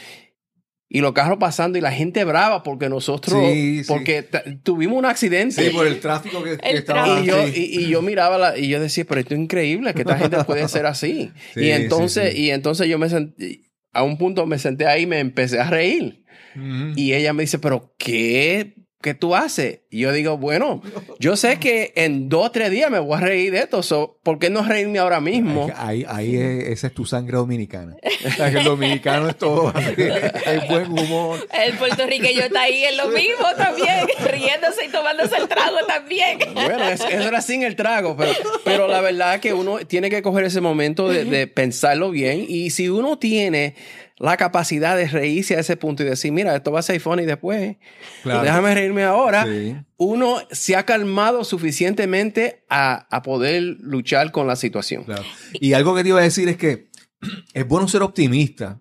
Y los carros pasando y la gente brava porque nosotros, Sí, sí. porque tuvimos un accidente. Sí, por el tráfico que, que El estaba. tráfico. Y yo, y, y yo miraba la, y yo decía, pero esto es increíble, que esta gente puede ser así. Sí, y entonces, sí, sí. y entonces yo me sentí, a un punto me senté ahí y me empecé a reír. Y ella me dice, pero ¿qué, qué tú haces? Y yo digo, bueno, yo sé que en dos o tres días me voy a reír de esto, so, ¿por qué no reírme ahora mismo? Es Ahí, ahí es- esa es tu sangre dominicana. O sea, que el dominicano es todo. Es buen humor. El puertorriqueño está ahí en lo mismo también, riéndose y tomándose el trago también. Bueno, es- eso era sin el trago, pero, pero la verdad que uno tiene que coger ese momento de, de pensarlo bien y si uno tiene la capacidad de reírse a ese punto y decir, mira, esto va a ser funny después, Claro. déjame reírme ahora, Sí. uno se ha calmado suficientemente a, a poder luchar con la situación. Claro. Y algo que te iba a decir es que es bueno ser optimista,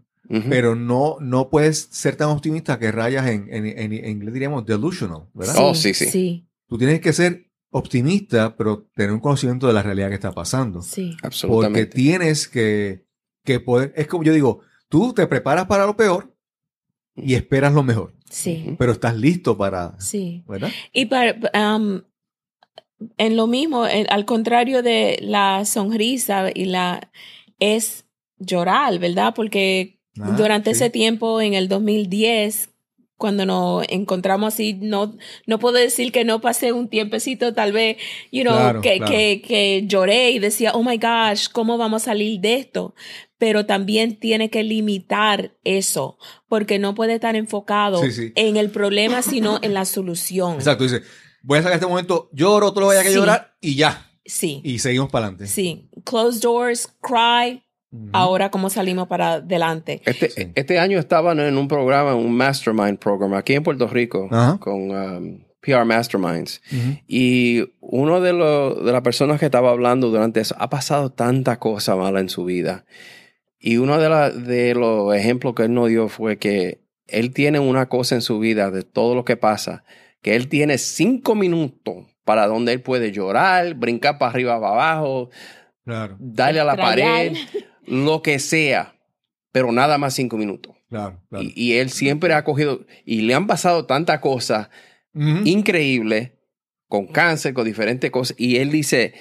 pero no, no puedes ser tan optimista que rayas en, en, en- en inglés diríamos delusional, ¿verdad? Oh, sí, sí. Sí, Tú tienes que ser optimista, pero tener un conocimiento de la realidad que está pasando. sí. Porque Absolutamente. tienes que, que poder, es como yo digo, tú te preparas para lo peor y esperas lo mejor, Sí, pero estás listo para, sí. ¿verdad? Y para, um, en lo mismo, en- al contrario de la sonrisa y la es llorar, ¿verdad? Porque Ah, durante sí. ese tiempo, en el 2010, cuando nos encontramos así, no, no puedo decir que no pasé un tiempecito, tal vez, you know, Claro, que, claro. que, que lloré y decía, oh my gosh, ¿cómo vamos a salir de esto? Pero también tiene que limitar eso, porque no puede estar enfocado Sí, sí. en el problema, sino en la solución. Exacto, dice, voy a sacar este momento, lloro, otro lo vaya que Sí. llorar y ya, Sí, y seguimos para adelante. sí. Close doors, cry, ahora cómo salimos para adelante. Este, Sí. este año estaban en un programa, un mastermind program aquí en Puerto Rico Ajá. con um, PR Masterminds. Ujú. Y uno de, de las personas que estaba hablando durante eso ha pasado tanta cosa mala en su vida. Y uno de, la- de los ejemplos que él nos dio fue que él tiene una cosa en su vida de todo lo que pasa, que él tiene cinco minutos para donde él puede llorar, brincar para arriba, para abajo, Claro, darle a la pared, lo que sea, pero nada más cinco minutos. claro, claro. Y, y él siempre ha cogido, y le han pasado tantas cosas increíbles, con cáncer, con diferentes cosas, y él dice,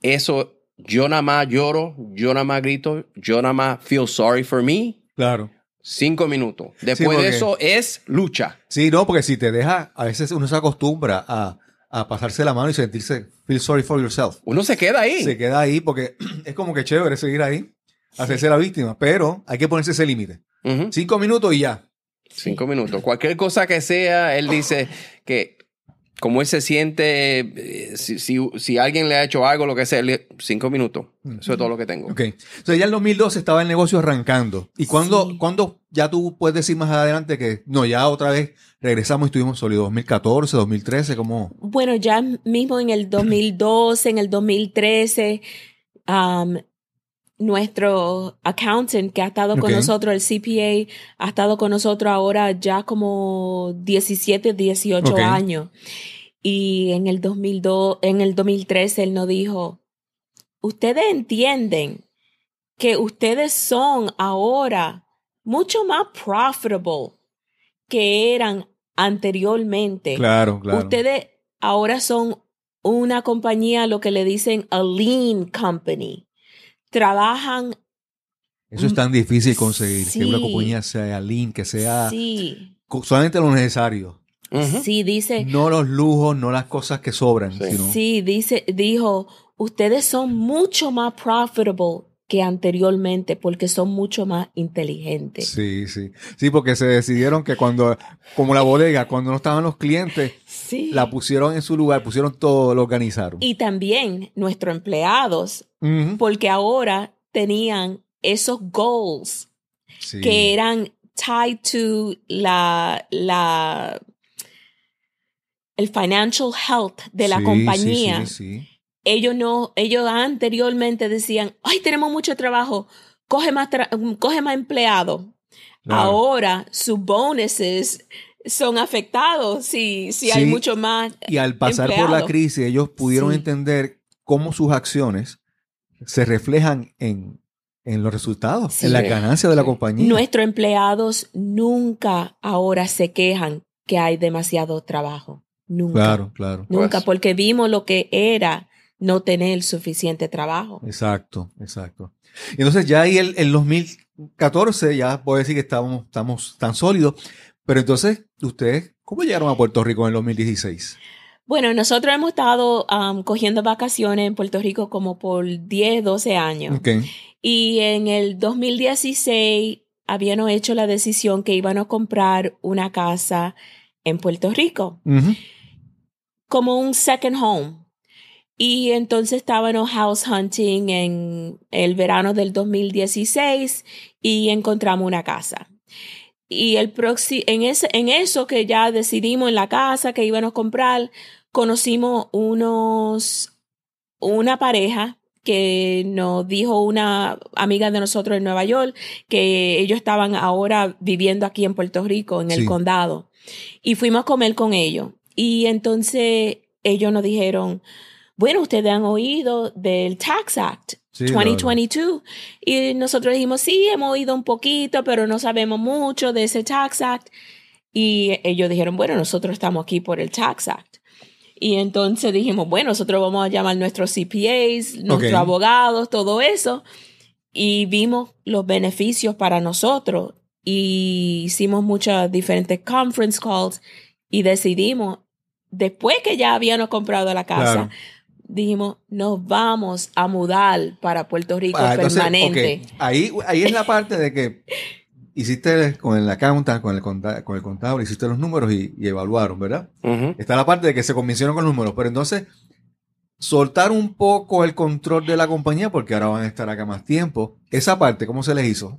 eso, yo nada más lloro, yo nada más grito, yo nada más feel sorry for me. Claro. Cinco minutos. Después porque- de eso es lucha. Sí, no, porque si te deja, a veces uno se acostumbra a, a pasarse la mano y sentirse, feel sorry for yourself. Uno se queda ahí. Se queda ahí porque es como que chévere seguir ahí, hacerse la víctima, pero hay que ponerse ese límite. Cinco minutos y ya. Cinco minutos. Cualquier cosa que sea, él dice que como él se siente, eh, si, si, si alguien le ha hecho algo, lo que sea, cinco minutos. Eso es todo lo que tengo. Ok. Entonces ya en 2012 estaba el negocio arrancando. ¿Y cuándo, Sí. cuándo ya tú puedes decir más adelante que no, ya otra vez regresamos y estuvimos sólidos? 2014, 2013, ¿cómo? Bueno, ya mismo en el 2012, en el 2013, um, nuestro accountant que ha estado con nosotros, el CPA, ha estado con nosotros ahora ya como 17, 18 Ok. años. Y en el 2002, en el 2013 él nos dijo, ustedes entienden que ustedes son ahora mucho más profitable que eran anteriormente. Claro, claro. Ustedes ahora son una compañía, lo que le dicen a lean company. Trabajan, Eso es tan difícil conseguir, que una compañía sea lean, que sea sí, solamente lo necesario. Sí, dice, No los lujos, no las cosas que sobran, Sí. sino sí, dice, dijo, ustedes son mucho más profitable que anteriormente porque son mucho más inteligentes. Sí, sí. Sí, porque se decidieron que cuando, como la bodega, cuando no estaban los clientes, Sí. la pusieron en su lugar, pusieron todo, lo organizaron. Y también nuestros empleados, porque ahora tenían esos goals Sí. que eran tied to la, la, el financial health de la Sí, compañía. Sí, sí, sí. Ellos no, ellos anteriormente decían, ay, tenemos mucho trabajo, coge más, tra- coge más empleados. Claro. Ahora sus bonuses son afectados si, si hay mucho más. Y al pasar por la crisis, ellos pudieron Sí. entender cómo sus acciones se reflejan en, en los resultados, Sí. en la ganancia de la compañía. Nuestros empleados nunca ahora se quejan que hay demasiado trabajo. Nunca. Claro, claro. Nunca, Pues- porque vimos lo que era no tener suficiente trabajo. Exacto, exacto. Y entonces ya ahí el, el 2014 ya puedo decir que estamos, estamos tan sólidos. Pero entonces, ¿ustedes cómo llegaron a Puerto Rico en el 2016? Bueno, nosotros hemos estado um, cogiendo vacaciones en Puerto Rico como por 10, 12 años. Y en el 2016 habíamos hecho la decisión que íbamos a comprar una casa en Puerto Rico, como un second home. Y entonces estábamos house hunting en el verano del 2016 y encontramos una casa. Y el próximo, en, ese, en eso que ya decidimos en la casa que íbamos a comprar, conocimos unos, una pareja que nos dijo una amiga de nosotros en Nueva York que ellos estaban ahora viviendo aquí en Puerto Rico, en el Sí. condado. Y fuimos a comer con ellos. Y entonces ellos nos dijeron, bueno, ustedes han oído del Tax Act Sí, 2022. Y nosotros dijimos, sí, hemos oído un poquito, pero no sabemos mucho de ese Tax Act. Y ellos dijeron, bueno, nosotros estamos aquí por el Tax Act. Y entonces dijimos, bueno, nosotros vamos a llamar nuestros CPAs, nuestros abogados, todo eso. Y vimos los beneficios para nosotros. Y hicimos muchas diferentes conference calls y decidimos, después que ya habíamos comprado la casa, Claro. Dijimos, nos vamos a mudar para Puerto Rico Ah, entonces, permanente. Ahí, ahí es la parte de que hiciste con el accountant, con el, conta- con el contable, hiciste los números y, y evaluaron, ¿verdad? Está la parte de que se convencieron con los números, pero entonces soltar un poco el control de la compañía porque ahora van a estar acá más tiempo. Esa parte, ¿cómo se les hizo?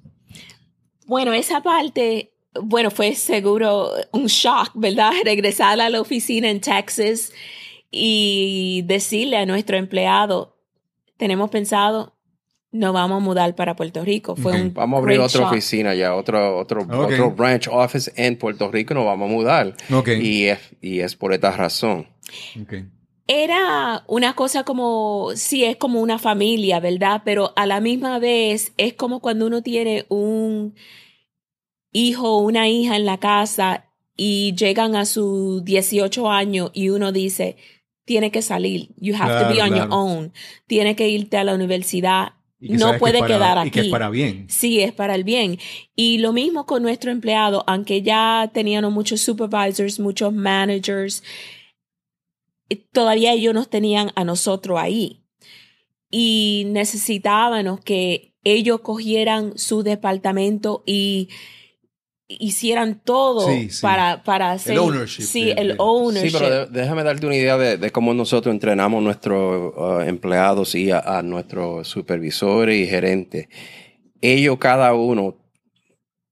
Bueno, esa parte, bueno, fue seguro un shock, ¿verdad? Regresar a la oficina en Texas y decirle a nuestro empleado, tenemos pensado, nos vamos a mudar para Puerto Rico. Fue un Vamos a abrir otra shock. oficina ya, otro, otro, otro branch office en Puerto Rico, nos vamos a mudar. Ok. Y, es, y es por esta razón. Ok. Era una cosa como, sí, es como una familia, ¿verdad? Pero a la misma vez es como cuando uno tiene un hijo o una hija en la casa y llegan a sus 18 años y uno dice, tiene que salir. You have to be on your own. Tiene que irte a la universidad. Y que No que puede para- quedar Y que es aquí. para bien. Sí, es para el bien. Y lo mismo con nuestro empleado, aunque ya teníamos muchos supervisors, muchos managers, eh, todavía ellos nos tenían a nosotros ahí. Y necesitábamos que ellos cogieran su departamento y hicieran todo Sí, sí. para, para hacer ownership sí, el ownership. Sí, pero déjame darte una idea de, de cómo nosotros entrenamos nuestros uh, empleados y a, a nuestros supervisores y gerentes. Ellos, cada uno,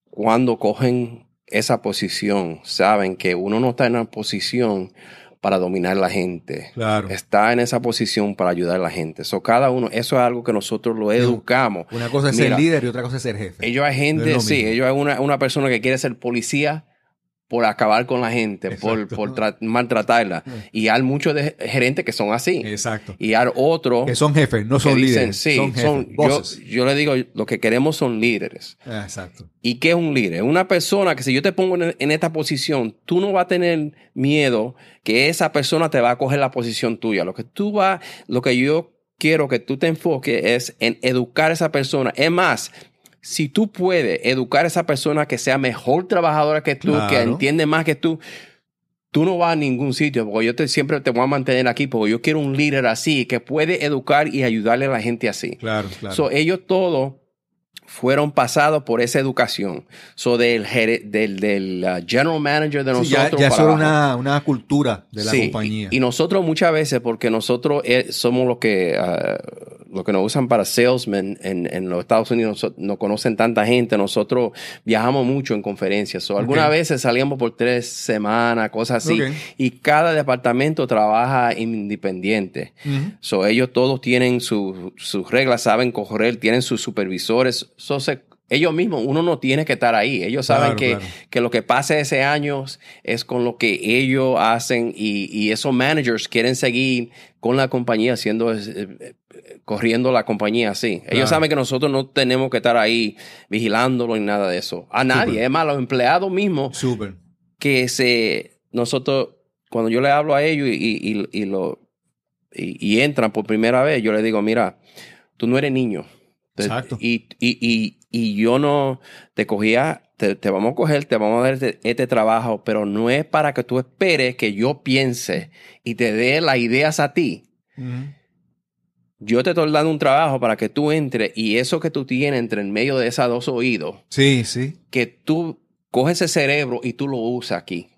cuando cogen esa posición, saben que uno no está en una posición para dominar la gente. Claro. Está en esa posición para ayudar a la gente. So, cada uno, eso es algo que nosotros lo educamos. Una cosa es Mira, ser líder y otra cosa es ser jefe. Ellos hay gente, No sí, ellos hay una, una persona que quiere ser policía por acabar con la gente, por, Exacto. por tra- maltratarla. Y hay muchos de gerentes que son así. Exacto. Y hay otros Que son jefes, no son dicen, líderes. sí, son jefes, son- yo, bosses. yo le digo, lo que queremos son líderes. Ah, Exacto. ¿Y qué es un líder? Una persona que si yo te pongo en, en esta posición, tú no vas a tener miedo que esa persona te va a coger la posición tuya. Lo que tú vas, lo que yo quiero que tú te enfoques es en educar a esa persona. Es más, si tú puedes educar a esa persona que sea mejor trabajadora que tú, que entiende más que tú, tú no vas a ningún sitio, porque yo te, siempre te voy a mantener aquí, porque yo quiero un líder así, que puede educar y ayudarle a la gente así. Claro, claro. So, ellos todos fueron pasados por esa educación. So, del, del, del uh, general manager de Sí, ya nosotros. ya para eso era una, una cultura de la Sí, compañía. Y, y nosotros muchas veces, porque nosotros eh, somos los que, uh, lo que nos usan para salesmen en, en los Estados Unidos, no, no conocen tanta gente, nosotros viajamos mucho en conferencias. So, algunas veces salíamos por tres semanas, cosas así. Y cada departamento trabaja independiente. So, ellos todos tienen su- sus reglas, saben correr, tienen sus supervisores. So, se- ellos mismos, uno no tiene que estar ahí. Ellos saben Claro, que, claro. que lo que pase ese año es con lo que ellos hacen y, y esos managers quieren seguir con la compañía haciendo, eh, eh, corriendo la compañía así. Claro. Ellos saben que nosotros no tenemos que estar ahí vigilándolo ni nada de eso. A nadie. Súper. Es más, los empleados mismos Súper. que se nosotros cuando yo le hablo a ellos y, y, y lo y, entran por primera vez yo les digo mira tú no eres niño Exacto. y, y, y, y yo no te cogía te, te vamos a coger te vamos a dar este, este trabajo pero no es para que tú esperes que yo piense y te dé las ideas a ti yo te estoy dando un trabajo para que tú entres y eso que tú tienes entre en medio de esos dos oídos Sí, sí. que tú coges ese cerebro y tú lo usas aquí.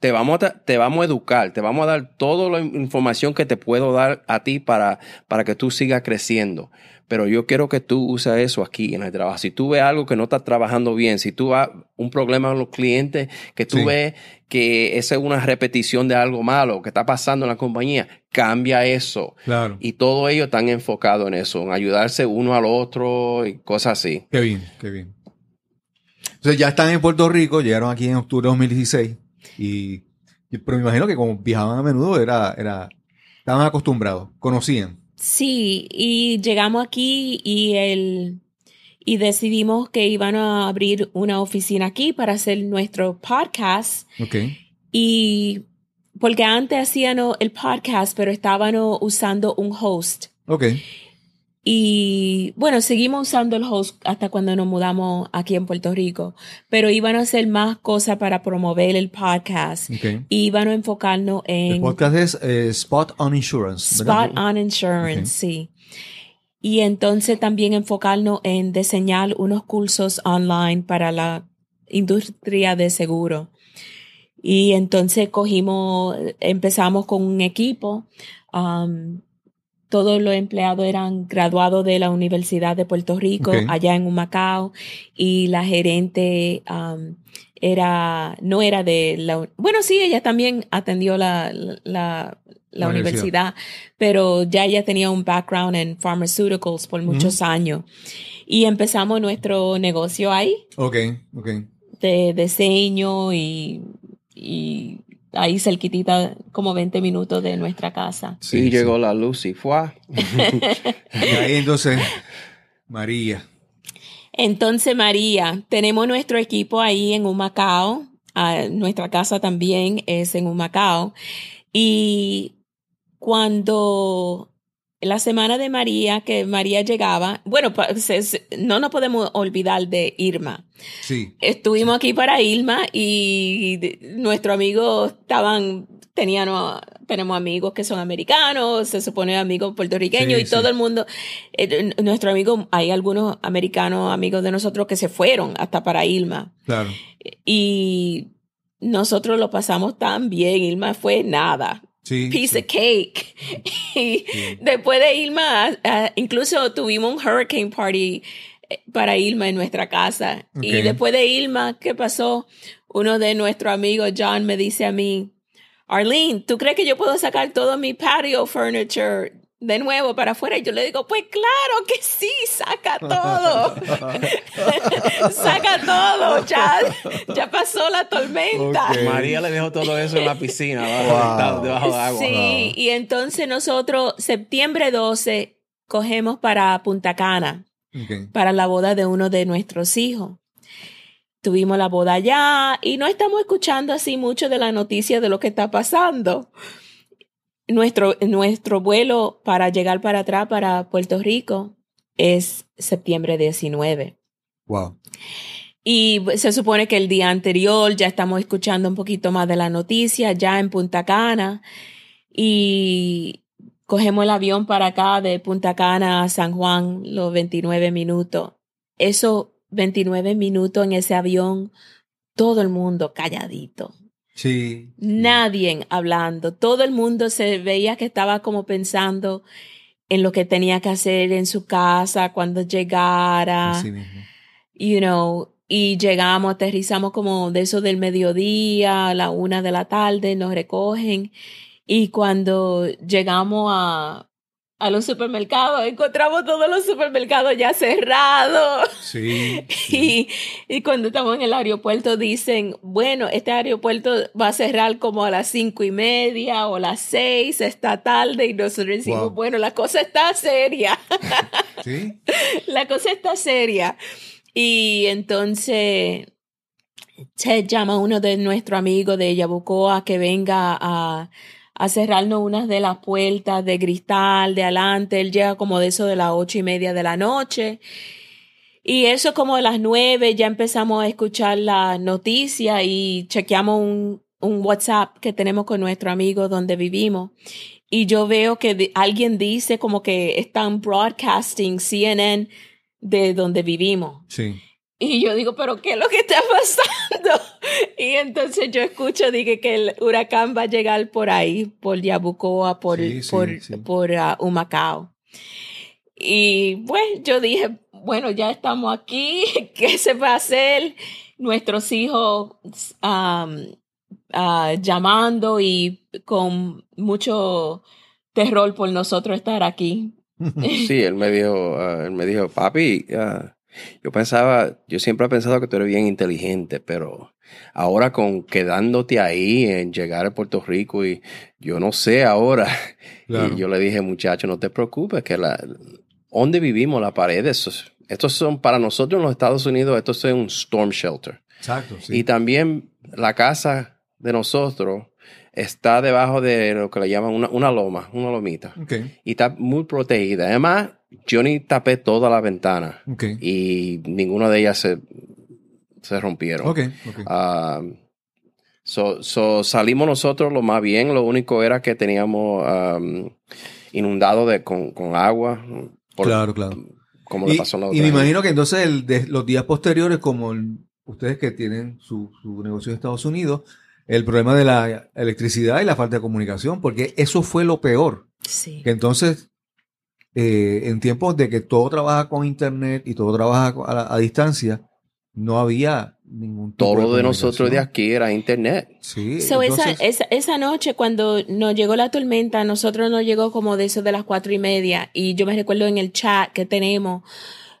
Te vamos, a, te vamos a educar, te vamos a dar toda la información que te puedo dar a ti para, para que tú sigas creciendo. Pero yo quiero que tú uses eso aquí en el trabajo. Si tú ves algo que no está trabajando bien, si tú ves un problema con los clientes, que tú Sí. ves que esa es una repetición de algo malo que está pasando en la compañía, cambia eso. Claro. Y todos ellos están enfocados en eso, en ayudarse uno al otro y cosas así. Qué bien, qué bien. Entonces ya están en Puerto Rico, llegaron aquí en octubre de 2016 y, y- pero me imagino que como viajaban a menudo era, era, estaban acostumbrados, conocían. Sí, y llegamos aquí y el y decidimos que iban a abrir una oficina aquí para hacer nuestro podcast Ok. y porque antes hacían el podcast pero estaban usando un host Ok. Y bueno seguimos usando el host hasta cuando nos mudamos aquí en Puerto Rico pero iban a hacer más cosas para promover el podcast y iban a enfocarnos El en podcast es eh, Spot on Insurance. ¿verdad? Spot on Insurance, sí. Y entonces también enfocarnos en diseñar unos cursos online para la industria de seguro. Y entonces cogimos, empezamos con un equipo. um, todos los empleados eran graduados de la Universidad de Puerto Rico, allá en Humacao, y la gerente um, era, no era de la, bueno, sí, ella también atendió la, la, universidad, pero ya ella tenía un background en pharmaceuticals por muchos años. Y empezamos nuestro negocio ahí Ok, ok. de diseño y, y ahí cerquitita, como 20 minutos de nuestra casa. Sí, y sí. llegó la luz y fue. Y ahí entonces, María. Entonces, María, tenemos nuestro equipo ahí en Humacao. ah, nuestra casa también es en Humacao. Y cuando la semana de María, que María llegaba, bueno, no nos podemos olvidar de Irma. Sí. Estuvimos aquí para Irma y nuestros amigos estaban, tenían, tenemos amigos que son americanos, se supone amigos puertorriqueños Sí, y sí. todo el mundo, eh, nuestro amigo, hay algunos americanos amigos de nosotros que se fueron hasta para Irma Claro. y nosotros lo pasamos tan bien, Irma fue nada, Sí. piece sí. of cake. Y después de Irma, ah, incluso tuvimos un hurricane party eh, para Irma en nuestra casa. Y después de Irma, ¿qué pasó? Uno de nuestros amigos, John, me dice a mí, Arlene, ¿tú crees que yo puedo sacar todo mi patio furniture de nuevo para afuera? Y yo le digo, pues claro que sí, saca todo. saca todo, ya, ya pasó la tormenta. María le dejó todo eso en la piscina, Wow. debajo de agua. Sí, y entonces nosotros, septiembre 12, cogemos para Punta Cana, para la boda de uno de nuestros hijos. Tuvimos la boda allá y no estamos escuchando así mucho de la noticia de lo que está pasando. Nuestro, nuestro vuelo para llegar para atrás, para Puerto Rico, es septiembre 19. Wow. Y se supone que el día anterior ya estamos escuchando un poquito más de la noticia, ya en Punta Cana. Y cogemos el avión para acá de Punta Cana a San Juan, los 29 minutos. Esos 29 minutos en ese avión, todo el mundo calladito. Sí. Nadie hablando. Todo el mundo se veía que estaba como pensando en lo que tenía que hacer en su casa cuando llegara Así mismo. you know, y llegamos, aterrizamos como de eso del mediodía, a la una de la tarde, nos recogen. Y cuando llegamos a, a los supermercados, encontramos todos los supermercados ya cerrados. Sí. sí. Y, y cuando estamos en el aeropuerto dicen, bueno, este aeropuerto va a cerrar como a las cinco y media o las seis esta tarde. Y nosotros decimos, Wow. bueno, la cosa está seria. Sí. la cosa está seria. Y entonces Ted llama a uno de nuestros amigos de Yabucoa que venga a, a cerrarnos unas de las puertas de cristal de adelante. Él llega como de eso de las ocho y media de la noche. Y eso como a las nueve ya empezamos a escuchar la noticia y chequeamos un, un WhatsApp que tenemos con nuestro amigo donde vivimos. Y yo veo que alguien dice como que están broadcasting CNN de donde vivimos. Sí. Y yo digo, pero ¿qué es lo que está pasando? Y entonces yo escucho, dije que el huracán va a llegar por ahí, por Yabucoa, por, Sí, sí, por, sí. por ah, Humacao. Y pues yo dije, bueno, ya estamos aquí, ¿qué se va a hacer? Nuestros hijos am, ah, llamando y con mucho terror por nosotros estar aquí. Sí, él me dijo, ah, él me dijo, papi, ah, yo pensaba, yo siempre he pensado que tú eres bien inteligente, pero ahora con quedándote ahí en llegar a Puerto Rico y yo no sé ahora. Claro. Y yo le dije, muchacho, no te preocupes, que la, donde vivimos, las paredes, estos son para nosotros en los Estados Unidos, esto es un storm shelter. Exacto. Sí. Y también la casa de nosotros está debajo de lo que le llaman una, una loma, una lomita. Ok. Y está muy protegida. Además, yo ni tapé toda la ventana y ninguna de ellas se, se rompieron. Ok. Ok. Ah, so, so salimos nosotros lo más bien. Lo único era que teníamos um, inundado de, con, con agua. por- claro, claro. Como le Y, pasó a la y otra me vez. imagino que entonces el de- los días posteriores, como el- ustedes que tienen su, su negocio en Estados Unidos, el problema de la electricidad y la falta de comunicación, porque eso fue lo peor. Sí. Que entonces, eh, en tiempos de que todo trabaja con internet y todo trabaja a, la- a distancia, no había ningún tipo Todo de nosotros de aquí era internet. Sí, So, esa, entonces- esa, esa noche cuando nos llegó la tormenta, a nosotros nos llegó como de eso de las cuatro y media y yo me recuerdo en el chat que tenemos,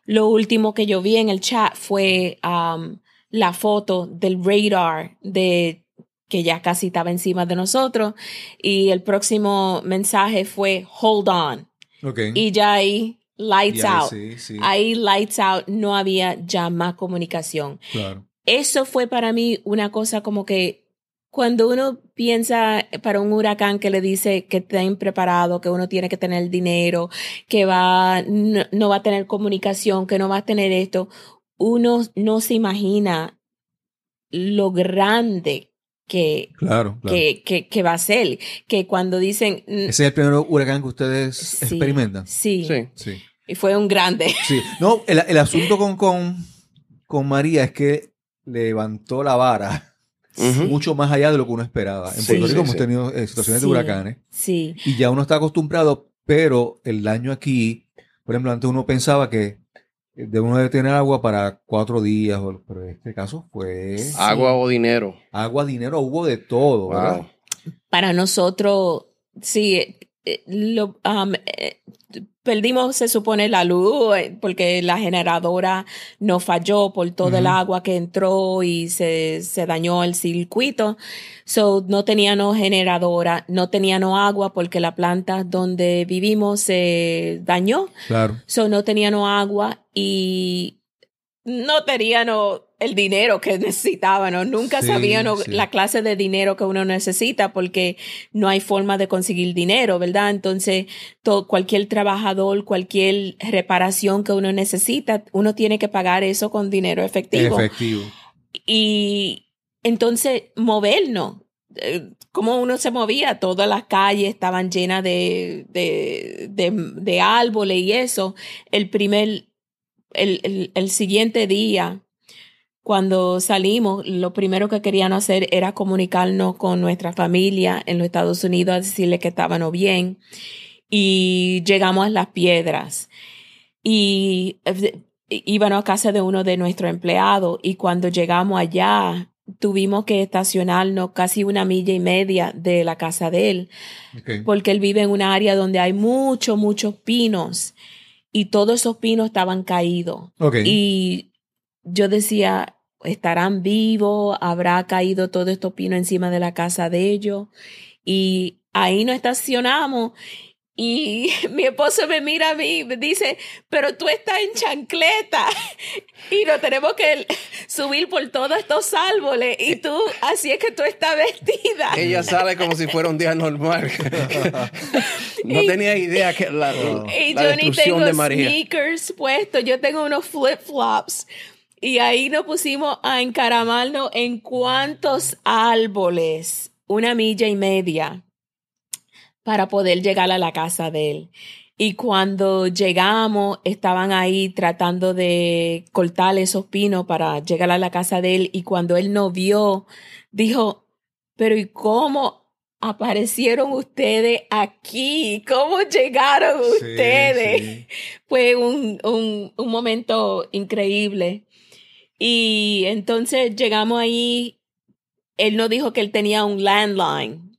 lo último que yo vi en el chat fue um, la foto del radar de que ya casi estaba encima de nosotros y el próximo mensaje fue hold on Ok. y ya ahí lights out. sí, sí, Ahí lights out, no había ya más comunicación claro. eso fue para mí una cosa como que cuando uno piensa para un huracán que le dice que estén preparados, que uno tiene que tener dinero, que va, no, no va a tener comunicación, que no va a tener esto, uno no se imagina lo grande que, Claro, claro. que, que, que va a ser. Que cuando dicen... mm, Ese es el primer huracán que ustedes sí, experimentan. Sí, Sí. Sí. y fue un grande. Sí. No, el, el asunto con, con, con María es que levantó la vara mucho más allá de lo que uno esperaba. En Sí, Puerto sí, Rico hemos tenido eh, situaciones de huracanes Sí, y ya uno está acostumbrado, pero el daño aquí, por ejemplo, antes uno pensaba que de uno debe tener agua para cuatro días, pero en este caso fue Sí. Agua o dinero. agua, dinero, hubo de todo, para nosotros, sí, eh, eh, lo, um, eh, perdimos, se supone, la luz eh, porque la generadora no falló por todo el agua que entró y se, se dañó el circuito. So, no teníamos generadora, no teníamos agua porque la planta donde vivimos se dañó. Claro. So, no teníamos agua y no teníamos el dinero que necesitábamos. Nunca Sí, sabíamos sí. la clase de dinero que uno necesita porque no hay forma de conseguir dinero, ¿verdad? Entonces, to- cualquier trabajador, cualquier reparación que uno necesita, uno tiene que pagar eso con dinero efectivo. Efectivo. Y entonces, movernos. eh, Cómo uno se movía, todas las calles estaban llenas de, de, de, de árboles y eso. El primer, el, el, el siguiente día, cuando salimos, lo primero que querían hacer era comunicarnos con nuestra familia en los Estados Unidos, a decirle que estábamos bien. Y llegamos a las piedras. Y eh, íbamos a casa de uno de nuestros empleados. Y cuando llegamos allá, tuvimos que estacionarnos casi una milla y media de la casa de él porque él vive en una área donde hay muchos, muchos pinos y todos esos pinos estaban caídos. Y yo decía, ¿estarán vivos? ¿Habrá caído todo estos pinos encima de la casa de ellos? Y ahí nos estacionamos y mi esposo me mira a mí y me dice, pero tú estás en chancleta y nos tenemos que subir por todos estos árboles y tú, así es que tú estás vestida. Ella sale como si fuera un día normal. no Y- tenía idea que la, Y la yo ni tengo de María. sneakers puestos, yo tengo unos flip-flops. Y ahí nos pusimos a encaramarnos en cuántos árboles, una milla y media, para poder llegar a la casa de él. Y cuando llegamos, estaban ahí tratando de cortar esos pinos para llegar a la casa de él. Y cuando él nos vio, dijo, pero ¿y cómo aparecieron ustedes aquí? ¿Cómo llegaron Sí, ustedes? sí. Fue un, un, un momento increíble. Y entonces llegamos ahí, él nos dijo que él tenía un landline.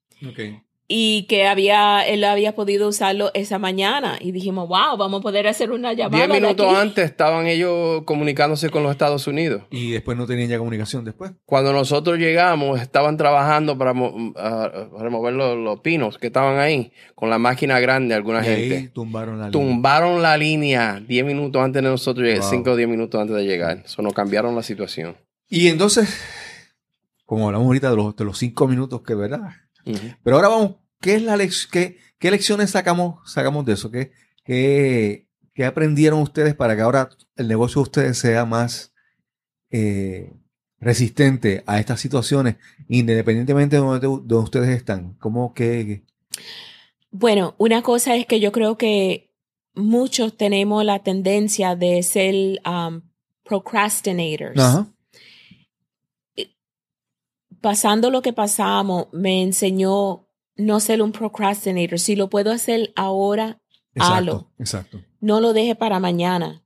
Y que había, él había podido usarlo esa mañana. Y dijimos, wow, vamos a poder hacer una llamada. Diez de minutos aquí". antes estaban ellos comunicándose con los Estados Unidos. Y después no tenían ya comunicación después. Cuando nosotros llegamos, estaban trabajando para remover los, los pinos que estaban ahí con la máquina grande, alguna Y ahí gente. tumbaron la línea. Tumbaron la línea 10 minutos antes de nosotros llegar, Wow. 5 o 10 minutos antes de llegar. Eso nos cambiaron la situación. Y entonces, como hablamos ahorita de los, de los cinco minutos que, ¿verdad? Pero ahora vamos, ¿qué es la qué, qué lecciones sacamos, sacamos de eso? ¿Qué, qué, qué aprendieron ustedes para que ahora el negocio de ustedes sea más eh, resistente a estas situaciones, independientemente de donde, donde ustedes están? ¿Cómo que Bueno, una cosa es que yo creo que muchos tenemos la tendencia de ser um, procrastinators. Ajá. Pasando lo que pasamos, me enseñó no ser un procrastinator. Si lo puedo hacer ahora, Exacto, Halo. exacto. no lo deje para mañana,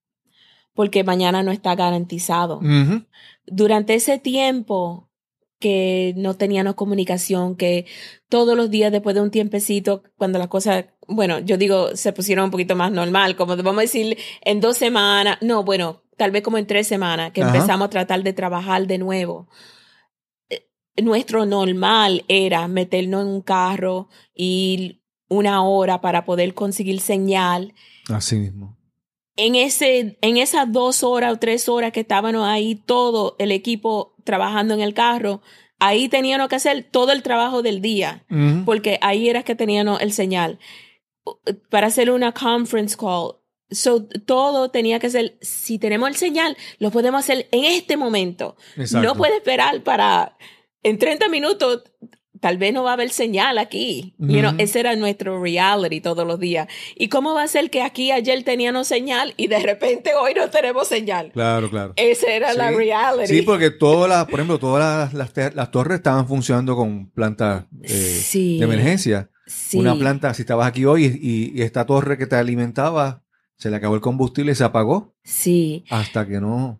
porque mañana no está garantizado. Durante ese tiempo que no teníamos comunicación, que todos los días después de un tiempecito, cuando las cosas, bueno, yo digo, se pusieron un poquito más normal, como vamos a decir, en dos semanas, no, bueno, tal vez como en tres semanas, que Ajá. empezamos a tratar de trabajar de nuevo. Eh, Nuestro normal era meternos en un carro, ir una hora para poder conseguir señal, Así mismo. en, ese, en esas dos horas o tres horas que estábamos ahí, todo el equipo trabajando en el carro, ahí teníamos que hacer todo el trabajo del día, porque ahí era que teníamos el señal. Para hacer una conference call, so, todo tenía que ser, si tenemos el señal, lo podemos hacer en este momento. Exacto. No puede esperar para, en 30 minutos, tal vez no va a haber señal aquí. You know, ese era nuestro reality todos los días. ¿Y cómo va a ser que aquí ayer teníamos señal y de repente hoy no tenemos señal? Claro, claro. Esa era la reality. Sí, porque todas las, por ejemplo, todas las, las, te- las torres estaban funcionando con plantas eh, Sí. de emergencia. Sí. Una planta, si estabas aquí hoy y, y esta torre que te alimentaba, se le acabó el combustible y se apagó Sí. hasta que no.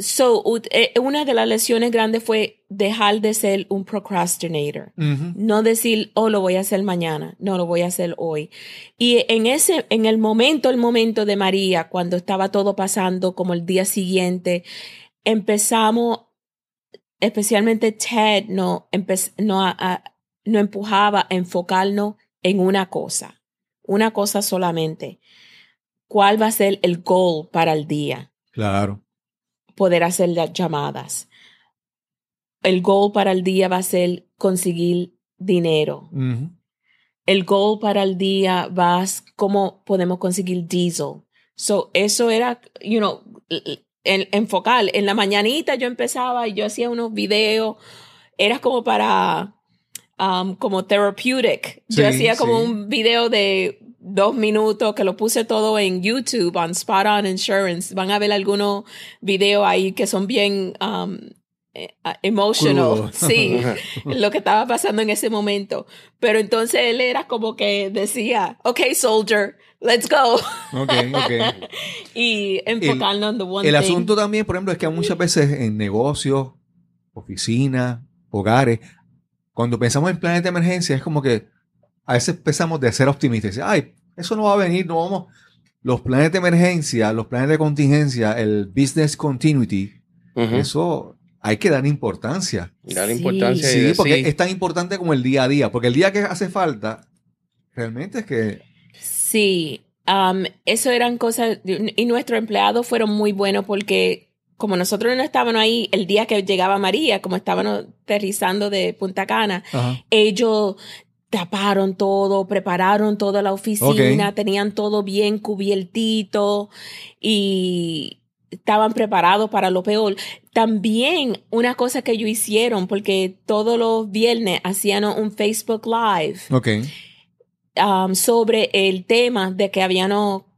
So, eh, una de las lecciones grandes fue dejar de ser un procrastinator. No decir, oh, lo voy a hacer mañana, no lo voy a hacer hoy. Y en ese, en el momento, el momento de María, cuando estaba todo pasando, como el día siguiente, empezamos, especialmente Ted, no, no, a- a- no empujaba a enfocarnos en una cosa, una cosa solamente. ¿Cuál va a ser el goal para el día? Claro. Poder hacer las llamadas. El goal para el día va a ser conseguir dinero. El goal para el día va a cómo podemos conseguir diesel. So, eso era, you know, en, enfocar. En la mañanita yo empezaba y yo hacía unos videos. Era como para, um, como therapeutic. Sí, yo hacía como un video de dos minutos que lo puse todo en YouTube, on Spot On Insurance. Van a ver algunos videos ahí que son bien um, eh, uh, emotional. Crudo. Sí, lo que estaba pasando en ese momento. Pero entonces él era como que decía, ok, soldier, let's go. Ok, ok. y enfocarnos en the one El thing. asunto también, por ejemplo, es que muchas veces en negocios, oficinas, hogares, cuando pensamos en planes de emergencia, es como que a veces pensamos de ser optimistas. Dice, Ay, eso no va a venir, no vamos. Los planes de emergencia, los planes de contingencia, el business continuity, eso hay que dar importancia. Dar Sí. importancia y Sí, porque es tan importante como el día a día. Porque el día que hace falta, realmente es que. Sí, um, eso eran cosas, y nuestros empleados fueron muy buenos porque como nosotros no estábamos ahí el día que llegaba María, como estábamos aterrizando de Punta Cana, Ajá. ellos taparon todo, prepararon toda la oficina, tenían todo bien cubiertito y estaban preparados para lo peor. También una cosa que ellos hicieron, porque todos los viernes hacían un Facebook Live um, sobre el tema de que habían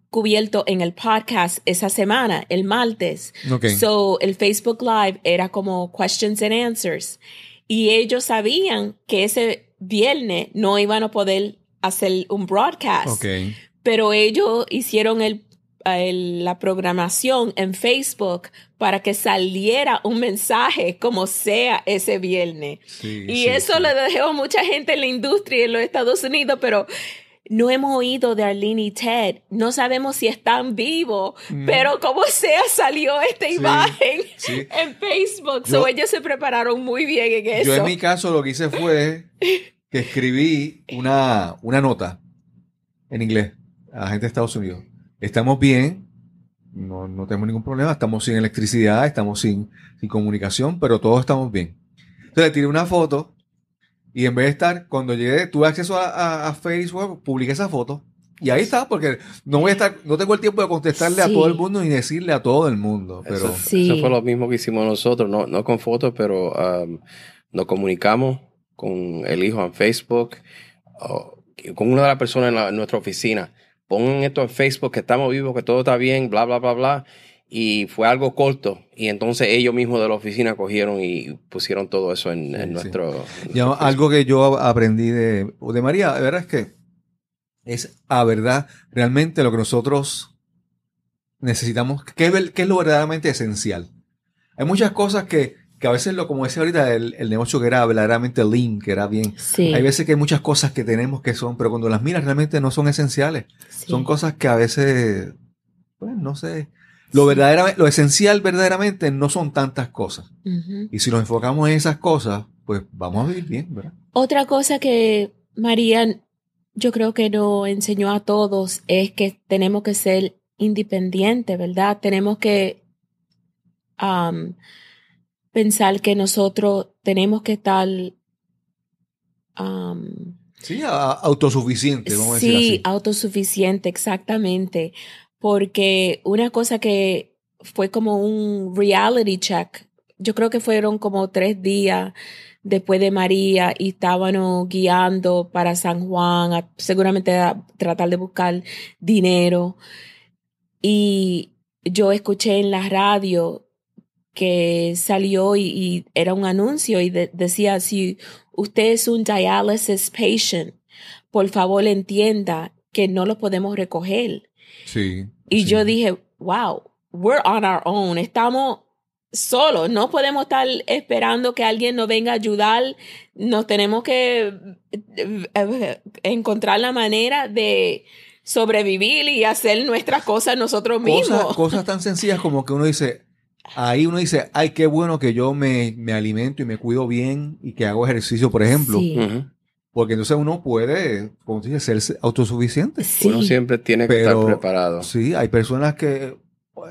cubierto en el podcast esa semana, el martes. So, el Facebook Live era como questions and answers. Y ellos sabían que ese viernes no iban a poder hacer un broadcast. Pero ellos hicieron el, el- la programación en Facebook para que saliera un mensaje como sea ese viernes. Sí, Y sí, eso sí. le dejó a mucha gente en la industria en los Estados Unidos, pero no hemos oído de Arlene y Ted. No sabemos si están vivos, pero como sea salió esta Mm. Sí, imagen sí. en Facebook. Yo- so ellos se prepararon muy bien en eso. Yo en mi caso lo que hice fue que escribí una, una nota en inglés a la gente de Estados Unidos. Estamos bien, no, no tenemos ningún problema, estamos sin electricidad, estamos sin, sin comunicación, pero todos estamos bien. Entonces le tiré una foto y en vez de estar, cuando llegué, tuve acceso a, a- a Facebook, publiqué esa foto. Y ahí está, porque no voy a estar, no tengo el tiempo de contestarle a todo el mundo ni decirle a todo el mundo. Pero Eso, Sí. eso fue lo mismo que hicimos nosotros, no, no con fotos, pero um, nos comunicamos con el hijo en Facebook, o con una de las personas en, la- en nuestra oficina. Pongan esto en Facebook, que estamos vivos, que todo está bien, bla, bla, bla, bla. Y fue algo corto. Y entonces ellos mismos de la oficina cogieron y pusieron todo eso en, en Sí, sí. nuestro... Algo que yo aprendí de, de María, de verdad es que es a verdad realmente lo que nosotros necesitamos, que es, lo verdaderamente esencial. Hay muchas cosas que, que a veces, lo como decía ahorita, el, el negocio que era verdaderamente lean, que era bien. Sí, Hay veces que hay muchas cosas que tenemos que son, pero cuando las miras realmente no son esenciales. sí. Son cosas que a veces, pues no sé, lo, verdadera, lo esencial verdaderamente no son tantas cosas. Y si nos enfocamos en esas cosas, pues vamos a vivir bien, ¿verdad? Otra cosa que María yo creo que nos enseñó a todos es que tenemos que ser independientes, ¿verdad? Tenemos que um, pensar que nosotros tenemos que estar um, Sí, autosuficiente, vamos a decir sí, autosuficiente, exactamente. Porque una cosa que fue como un reality check, yo creo que fueron como tres días después de María y estábamos guiando para San Juan, a- seguramente a tratar de buscar dinero. Y yo escuché en la radio que salió y, era un anuncio y de- decía, si usted es un dialysis patient, por favor entienda que no lo podemos recoger. Sí. Y sí. yo dije, wow, we're on our own, estamos solos, no podemos estar esperando que alguien nos venga a ayudar, nos tenemos que eh, encontrar la manera de sobrevivir y hacer nuestras cosas nosotros mismos. cosas, cosas tan sencillas como que uno dice, ahí uno dice, ay, qué bueno que yo me, me alimento y me cuido bien y que hago ejercicio, por ejemplo. Sí. Porque entonces uno puede, como dice, ser autosuficiente. Sí. Uno siempre tiene que Pero- estar preparado. Sí, hay personas que,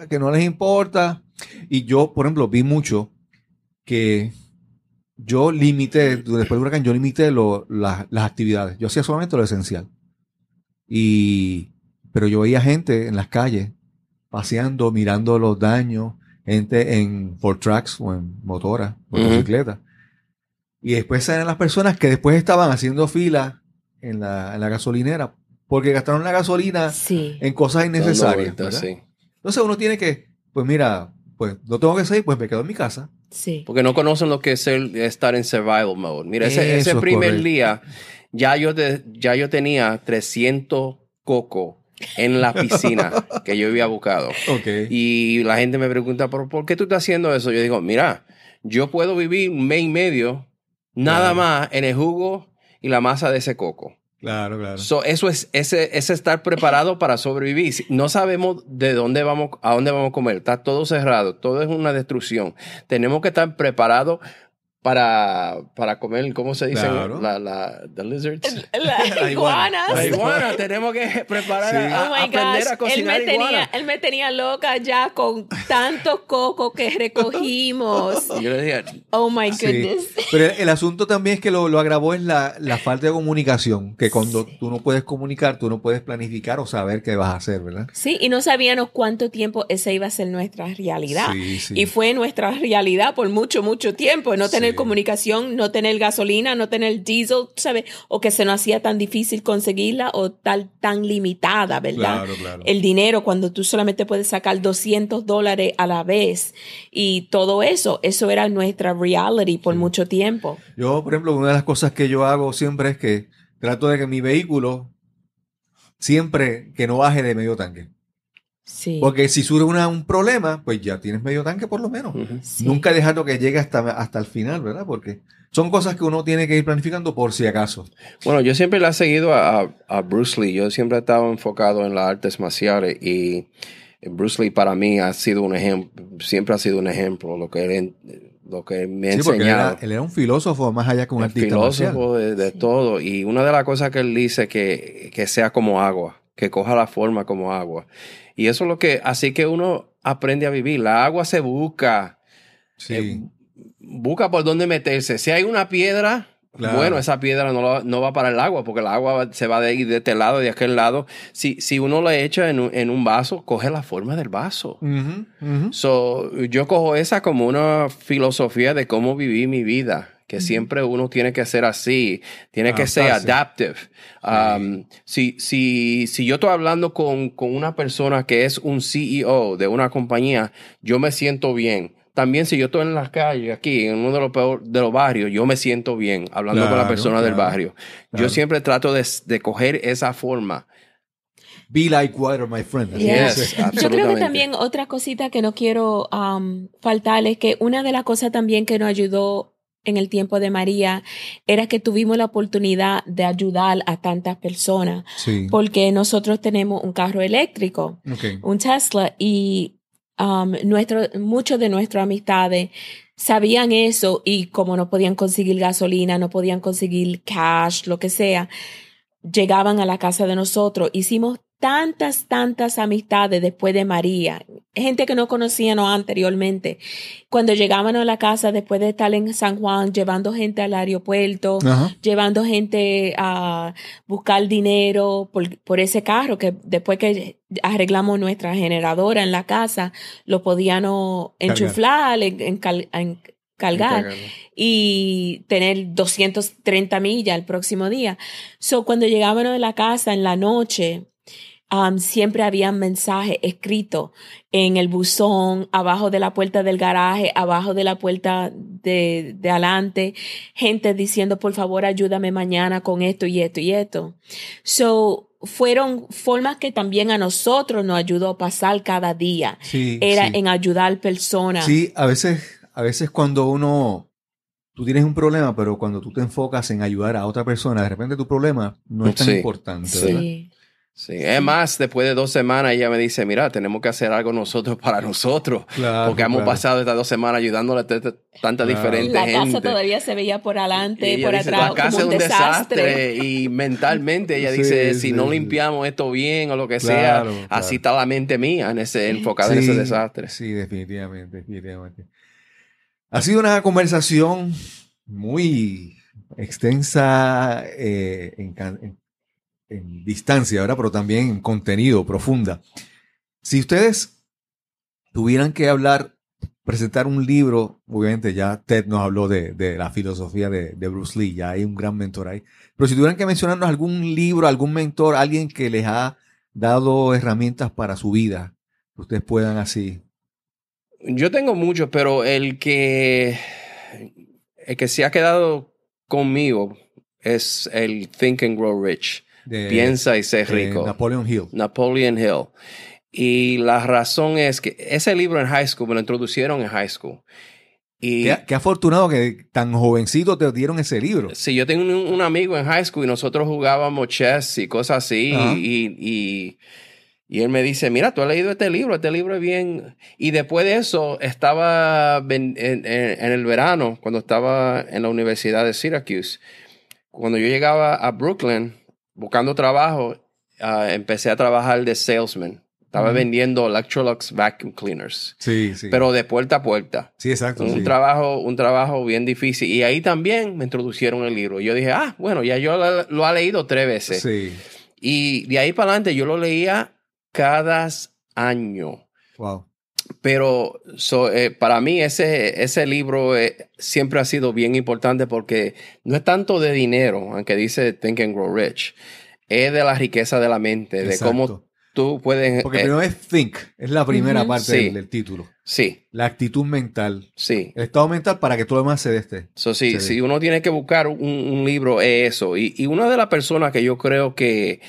que no les importa. Y yo, por ejemplo, vi mucho que yo limité, después del huracán, yo limité lo- la- las actividades. Yo hacía solamente lo esencial. Y, pero yo veía gente en las calles paseando, mirando los daños, gente en Ford Tracks o en motoras, motocicletas. Y después eran las personas que después estaban haciendo fila en la, en la gasolinera porque gastaron la gasolina Sí. en cosas innecesarias. sí. Entonces uno tiene que, pues mira, pues no tengo que salir, pues me quedo en mi casa. Sí. Porque no conocen lo que es el- estar en survival mode. Mira, ese, ese es primer correcto. día ya yo, te- ya yo tenía 300 cocos en la piscina que yo había buscado. Y la gente me pregunta, ¿por, ¿por qué tú estás haciendo eso? Yo digo, mira, yo puedo vivir un mes y medio nada Claro. más en el jugo y la masa de ese coco. claro, claro. So, eso es ese, ese estar preparado para sobrevivir. No sabemos de dónde vamos, a dónde vamos a comer. Está todo cerrado, todo es una destrucción. Tenemos que estar preparados para, para comer, ¿cómo se dice? Claro. La, la, the lizards. La La iguana. iguana. La iguana, tenemos que preparar Sí. a, Oh my aprender gosh, a cocinar él me, tenía, él me tenía loca ya con tantos cocos que recogimos. Y yo le decía, Oh my Sí. goodness. Pero el, el asunto también es que lo, lo agravó es la, la falta de comunicación, que cuando tú no puedes comunicar, tú no puedes planificar o saber qué vas a hacer, ¿verdad? Sí, y no sabíamos cuánto tiempo esa iba a ser nuestra realidad. Sí, sí. Y fue nuestra realidad por mucho, mucho tiempo. No tener Comunicación, no tener gasolina, no tener diesel, ¿sabes? O que se nos hacía tan difícil conseguirla o tal, tan limitada, ¿verdad? Claro, claro. El dinero, cuando tú solamente puedes sacar 200 dólares a la vez y todo eso, eso era nuestra reality por mucho tiempo. Yo, por ejemplo, una de las cosas que yo hago siempre es que trato de que mi vehículo siempre que no baje de medio tanque. Sí. Porque si surge una- un problema, pues ya tienes medio tanque por lo menos. Sí. Nunca dejarlo que llegue hasta, hasta el final, ¿verdad? Porque son cosas que uno tiene que ir planificando por si acaso. Bueno, yo siempre le he seguido a, a- Bruce Lee. Yo siempre he estado enfocado en las artes marciales y Bruce Lee para mí ha sido un ejemplo, siempre ha sido un ejemplo lo que él, lo que me ha Sí, porque él era, él era un filósofo más allá que un artista marcial. filósofo de, de todo. Y una de las cosas que él dice que, que sea como agua, que coja la forma como agua. Y eso es lo que, así que uno aprende a vivir. La agua se busca, Sí. eh, busca por dónde meterse. Si hay una piedra, Claro. bueno, esa piedra no, lo- no va para el agua, porque el agua se va de ir de este lado, de aquel lado. Si, si uno la echa en un, en un vaso, coge la forma del vaso. So, yo cojo esa como una filosofía de cómo vivir mi vida, que siempre uno tiene que ser así, tiene que ser adaptive. Um, si, si, si yo estoy hablando con, con una persona que es un CEO de una compañía, yo me siento bien. También si yo estoy en las calles, aquí, en uno de los, peor, de los barrios, yo me siento bien hablando con la Claro, persona del barrio. claro. Yo siempre trato de, de coger esa forma. Be like water, my friend. Yes. es. Yo creo que también otra cosita que no quiero um, faltar es que una de las cosas también que nos ayudó en el tiempo de María era que tuvimos la oportunidad de ayudar a tantas personas Sí. porque nosotros tenemos un carro eléctrico, un Tesla y um, nuestro, muchos de nuestras amistades sabían eso y como no podían conseguir gasolina, no podían conseguir cash, lo que sea, llegaban a la casa de nosotros. Hicimos tantas, tantas amistades después de María, gente que no conocíamos anteriormente. Cuando llegaban a la casa después de estar en San Juan, llevando gente al aeropuerto, Ajá. llevando gente a buscar dinero por, por ese carro que después que arreglamos nuestra generadora en la casa, lo podíamos enchuflar, en, en cal- en- cargar y tener 230 millas el próximo día. So, cuando llegábamos a la casa en la noche, um, siempre había mensajes escritos en el buzón, abajo de la puerta del garaje, abajo de la puerta de, de adelante, gente diciendo, por favor, ayúdame mañana con esto y esto y esto. So, fueron formas que también a nosotros nos ayudó a pasar cada día. Sí, Era sí. en ayudar personas. Sí, a veces, a veces cuando uno, tú tienes un problema, pero cuando tú te enfocas en ayudar a otra persona, de repente tu problema no es tan Sí, importante. Sí. Sí, es más, después de dos semanas ella me dice, mira, tenemos que hacer algo nosotros para nosotros. Claro, porque hemos claro. pasado estas dos semanas ayudándole a t- t- tanta Claro. diferente La gente. casa todavía se veía por adelante, por dice, atrás, la casa como un es un desastre. desastre. Y mentalmente ella Sí, dice, sí, si no limpiamos esto bien o lo que Claro, sea, claro. así está la mente mía en ese, enfocada en ese desastre. Sí, definitivamente, definitivamente. Ha sido una conversación muy extensa eh, en, can- en- en distancia, ¿verdad? Pero también en contenido, profunda. Si ustedes tuvieran que hablar, presentar un libro, obviamente ya Ted nos habló de, de la filosofía de, de Bruce Lee, ya hay un gran mentor ahí. Pero si tuvieran que mencionarnos algún libro, algún mentor, alguien que les ha dado herramientas para su vida, que ustedes puedan así. Yo tengo muchos, pero el que, el que se ha quedado conmigo es el Think and Grow Rich. De- Piensa y sé rico. Napoleon Hill. Napoleon Hill. Y la razón es que ese libro en high school me lo introducieron en high school. Y Qué, qué afortunado que tan jovencito te dieron ese libro. si yo tengo un, un amigo en high school y nosotros jugábamos chess y cosas así, y, y, y él me dice, mira, tú has leído este libro, este libro es bien... Y después de eso, estaba en- en el verano, cuando estaba en la Universidad de Syracuse, cuando yo llegaba a Brooklyn buscando trabajo, ah, empecé a trabajar de salesman. Estaba Ujú. vendiendo Electrolux vacuum cleaners, Sí, sí. pero de puerta a puerta. sí, exacto. Un sí. trabajo, un trabajo bien difícil. Y ahí también me introducieron el libro. Yo dije, ah, bueno, ya yo lo, lo he leído tres veces. Sí. Y de ahí para adelante yo lo leía cada año. Wow. Pero so, eh, para mí ese, ese libro eh, siempre ha sido bien importante porque no es tanto de dinero, aunque dice Think and Grow Rich. Es de la riqueza de la mente, de cómo tú puedes... Porque eh, primero es think, es la primera parte Sí. del, del título. sí, La actitud mental. sí. El estado mental para que todo lo demás se dé este. So, sí, Sí. si uno tiene que buscar un, un libro, es eso. Y, y una de las personas que yo creo que,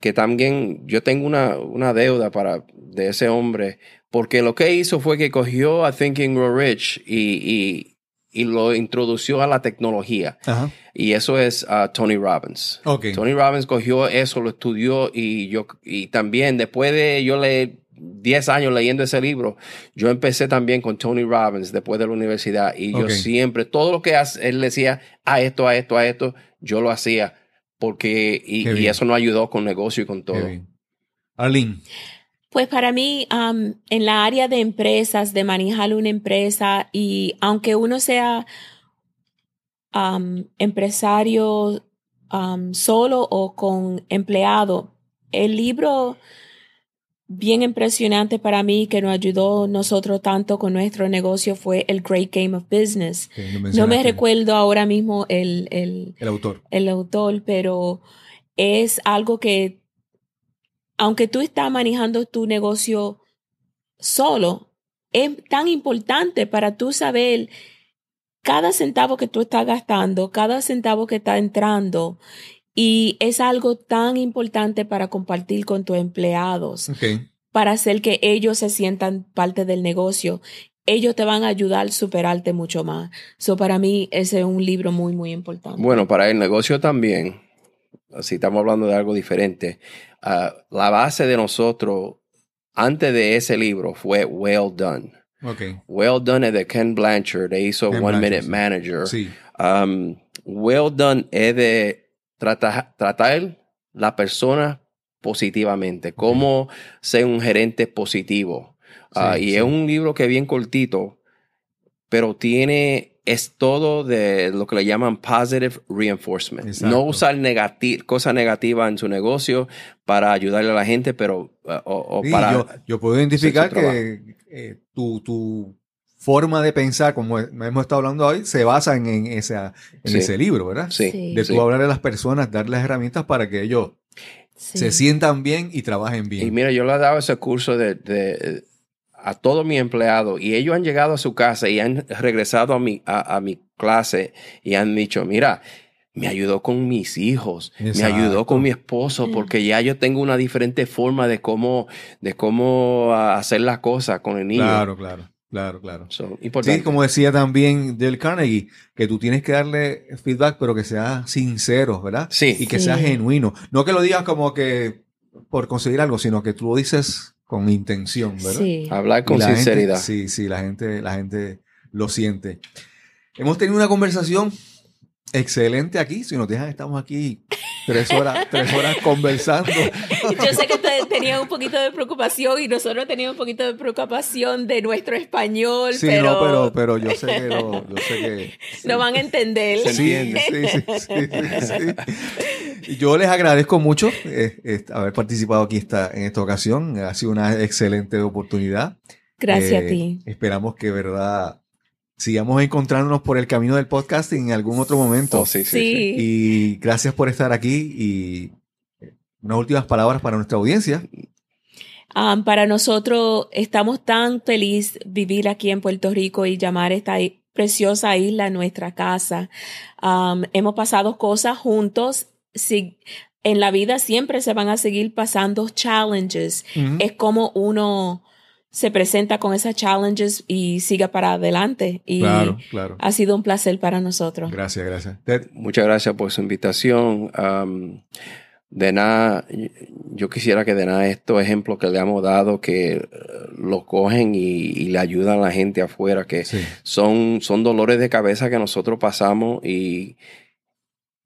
que también yo tengo una, una deuda para, de ese hombre, porque lo que hizo fue que cogió a Thinking Grow Rich y, y, y lo introdució a la tecnología. Ajá. Y eso es ah, Tony Robbins. Ok. Tony Robbins cogió eso, lo estudió y yo y también después de yo leer 10 años leyendo ese libro, yo empecé también con Tony Robbins después de la universidad y yo siempre, todo lo que él decía, a esto, a esto, a esto, yo lo hacía porque y, eso nos ayudó con negocio y con todo. Arlene. Pues para mí, um, en la área de empresas, de manejar una empresa, y aunque uno sea um, empresario um, solo o con empleado, el libro bien impresionante para mí que nos ayudó nosotros tanto con nuestro negocio fue el Great Game of Business. que No me recuerdo ahora mismo el, el, El autor. el autor, pero es algo que, aunque tú estás manejando tu negocio solo, es tan importante para tú saber cada centavo que tú estás gastando, cada centavo que está entrando. Y es algo tan importante para compartir con tus empleados, para hacer que ellos se sientan parte del negocio. Ellos te van a ayudar a superarte mucho más. So, para mí, ese es un libro muy, muy importante. Bueno, para el negocio también, si estamos hablando de algo diferente, ah, la base de nosotros antes de ese libro fue Well Done. Well Done es de Ken Blanchard, de hizo Ken One Blanchard, Minute sí. Manager. Sí. Um, well Done es de tratar, tratar la persona positivamente, cómo ser un gerente positivo. Ah, y es un libro que es bien cortito, pero tiene, es todo de lo que le llaman positive reinforcement. Exacto. No usar negati cosas negativas en su negocio para ayudarle a la gente, pero ah, o, o Sí, para... yo, yo puedo identificar que eh, tu, tu forma de pensar, como hemos estado hablando hoy, se basa en, en esa, en Sí. ese libro, ¿verdad? Sí, Sí. De sí. tú hablar a las personas, darles herramientas para que ellos Sí. se sientan bien y trabajen Y bien. mira, yo le he dado ese curso de, de- a todos mis empleados y ellos han llegado a su casa y han regresado a mi, a, a mi clase y han dicho, mira, me ayudó con mis hijos, me ayudó con mi esposo, porque ya yo tengo una diferente forma de cómo, de cómo ah, hacer las cosas con el niño. Claro, claro, claro, claro. So, importante. Sí, como decía también Del Carnegie, que tú tienes que darle feedback, pero que sea sincero, ¿verdad? Sí. Y que Sí. sea genuino. No que lo digas como que por conseguir algo, sino que tú lo dices con intención, ¿verdad? Sí. Hablar con la gente- sinceridad. sí, sí, la gente, la gente lo siente. Hemos tenido una conversación excelente aquí. Si nos dejan, estamos aquí tres horas, tres horas conversando. Yo sé que te- tenía un poquito de preocupación y nosotros teníamos un poquito de preocupación de nuestro español, Sí, pero, no, pero, pero yo sé que no, yo sé que. no van a entender. Se Sí, entiende. sí, sí, sí, sí. Yo les agradezco mucho eh, eh, haber participado aquí esta, en esta ocasión. Ha sido una excelente oportunidad. Gracias Eh, a ti. Esperamos que, verdad, sigamos encontrándonos por el camino del podcasting en algún otro momento. Oh, sí, sí, sí. Sí. Y gracias por estar aquí y unas últimas palabras para nuestra audiencia. Um, para nosotros estamos tan felices vivir aquí en Puerto Rico y llamar esta preciosa isla nuestra casa. Um, hemos pasado cosas juntos. Si, en la vida siempre se van a seguir pasando challenges. Es como uno se presenta con esas challenges y siga para adelante. Y Claro, claro. ha sido un placer para nosotros. Gracias, gracias. Ted, Muchas gracias por su invitación. Am, de nada, yo quisiera que de nada estos ejemplos que le hemos dado, que eh, lo cogen y, y le ayudan a la gente afuera, que sí, son, son dolores de cabeza que nosotros pasamos y,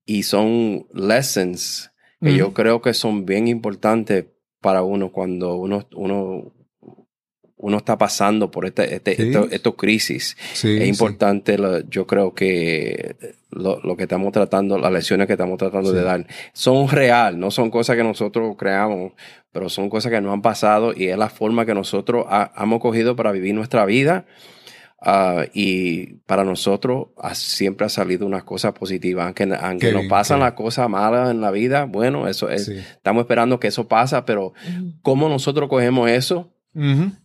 y son lessons que Ujú. yo creo que son bien importantes para uno cuando uno, uno, uno está pasando por este, este, Sí. esto- estos crisis sí, es sí. importante, lo- yo creo que lo, lo que estamos tratando, las lecciones que estamos tratando Sí. de dar, son real, no son cosas que nosotros creamos, pero son cosas que nos han pasado y es la forma que nosotros ha- hemos cogido para vivir nuestra vida. ah, y para nosotros ha- siempre ha salido unas cosas positivas, aunque, aunque nos pasan las cosas malas en la vida, bueno, eso es, Sí. estamos esperando que eso pasa, pero cómo nosotros cogemos eso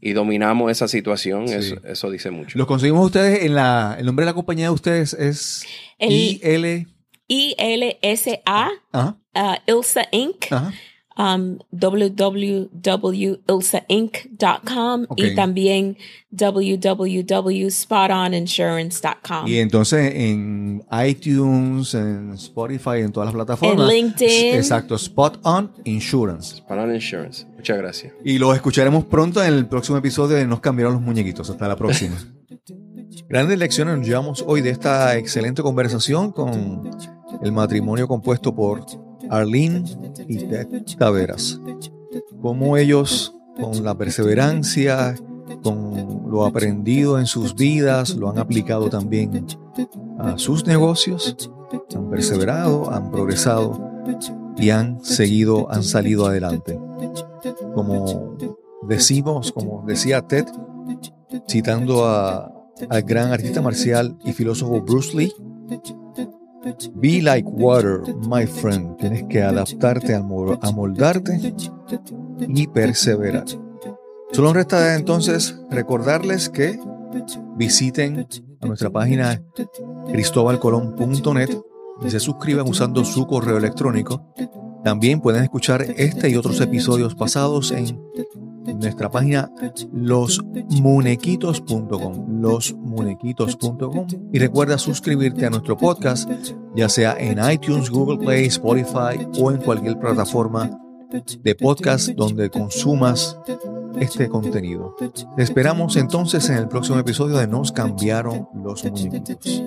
Y dominamos esa situación, Sí. eso, eso dice mucho. Los conseguimos ustedes en la. El nombre de la compañía de ustedes es El- IL. ILSA, Ajá, uh, ILSA Inc. ajá. um, www.ilsainc.com y también www.spotoninsurance.com. Y entonces en iTunes, en Spotify, en todas las plataformas. En LinkedIn. Exacto, Spot On Insurance. Para Insurance. Muchas gracias. Y los escucharemos pronto en el próximo episodio de Nos cambiaron los muñequitos. Hasta la próxima. Grandes lecciones nos llevamos hoy de esta excelente conversación con el matrimonio compuesto por Arlene y Ted Taveras. Cómo ellos, con la perseverancia, con lo aprendido en sus vidas, lo han aplicado también a sus negocios, han perseverado, han progresado y han seguido, han salido adelante. Como decimos, como decía Ted, citando a- al gran artista marcial y filósofo Bruce Lee, Be like water, my friend. Tienes que adaptarte, amoldarte y perseverar. Solo resta entonces recordarles que visiten nuestra página cristobalcolón.net y se suscriban usando su correo electrónico. También pueden escuchar este y otros episodios pasados en nuestra página losmunequitos.com losmunequitos.com y recuerda suscribirte a nuestro podcast ya sea en iTunes, Google Play, Spotify o en cualquier plataforma de podcast donde consumas este contenido. Te esperamos entonces en el próximo episodio de Nos cambiaron los muñequitos.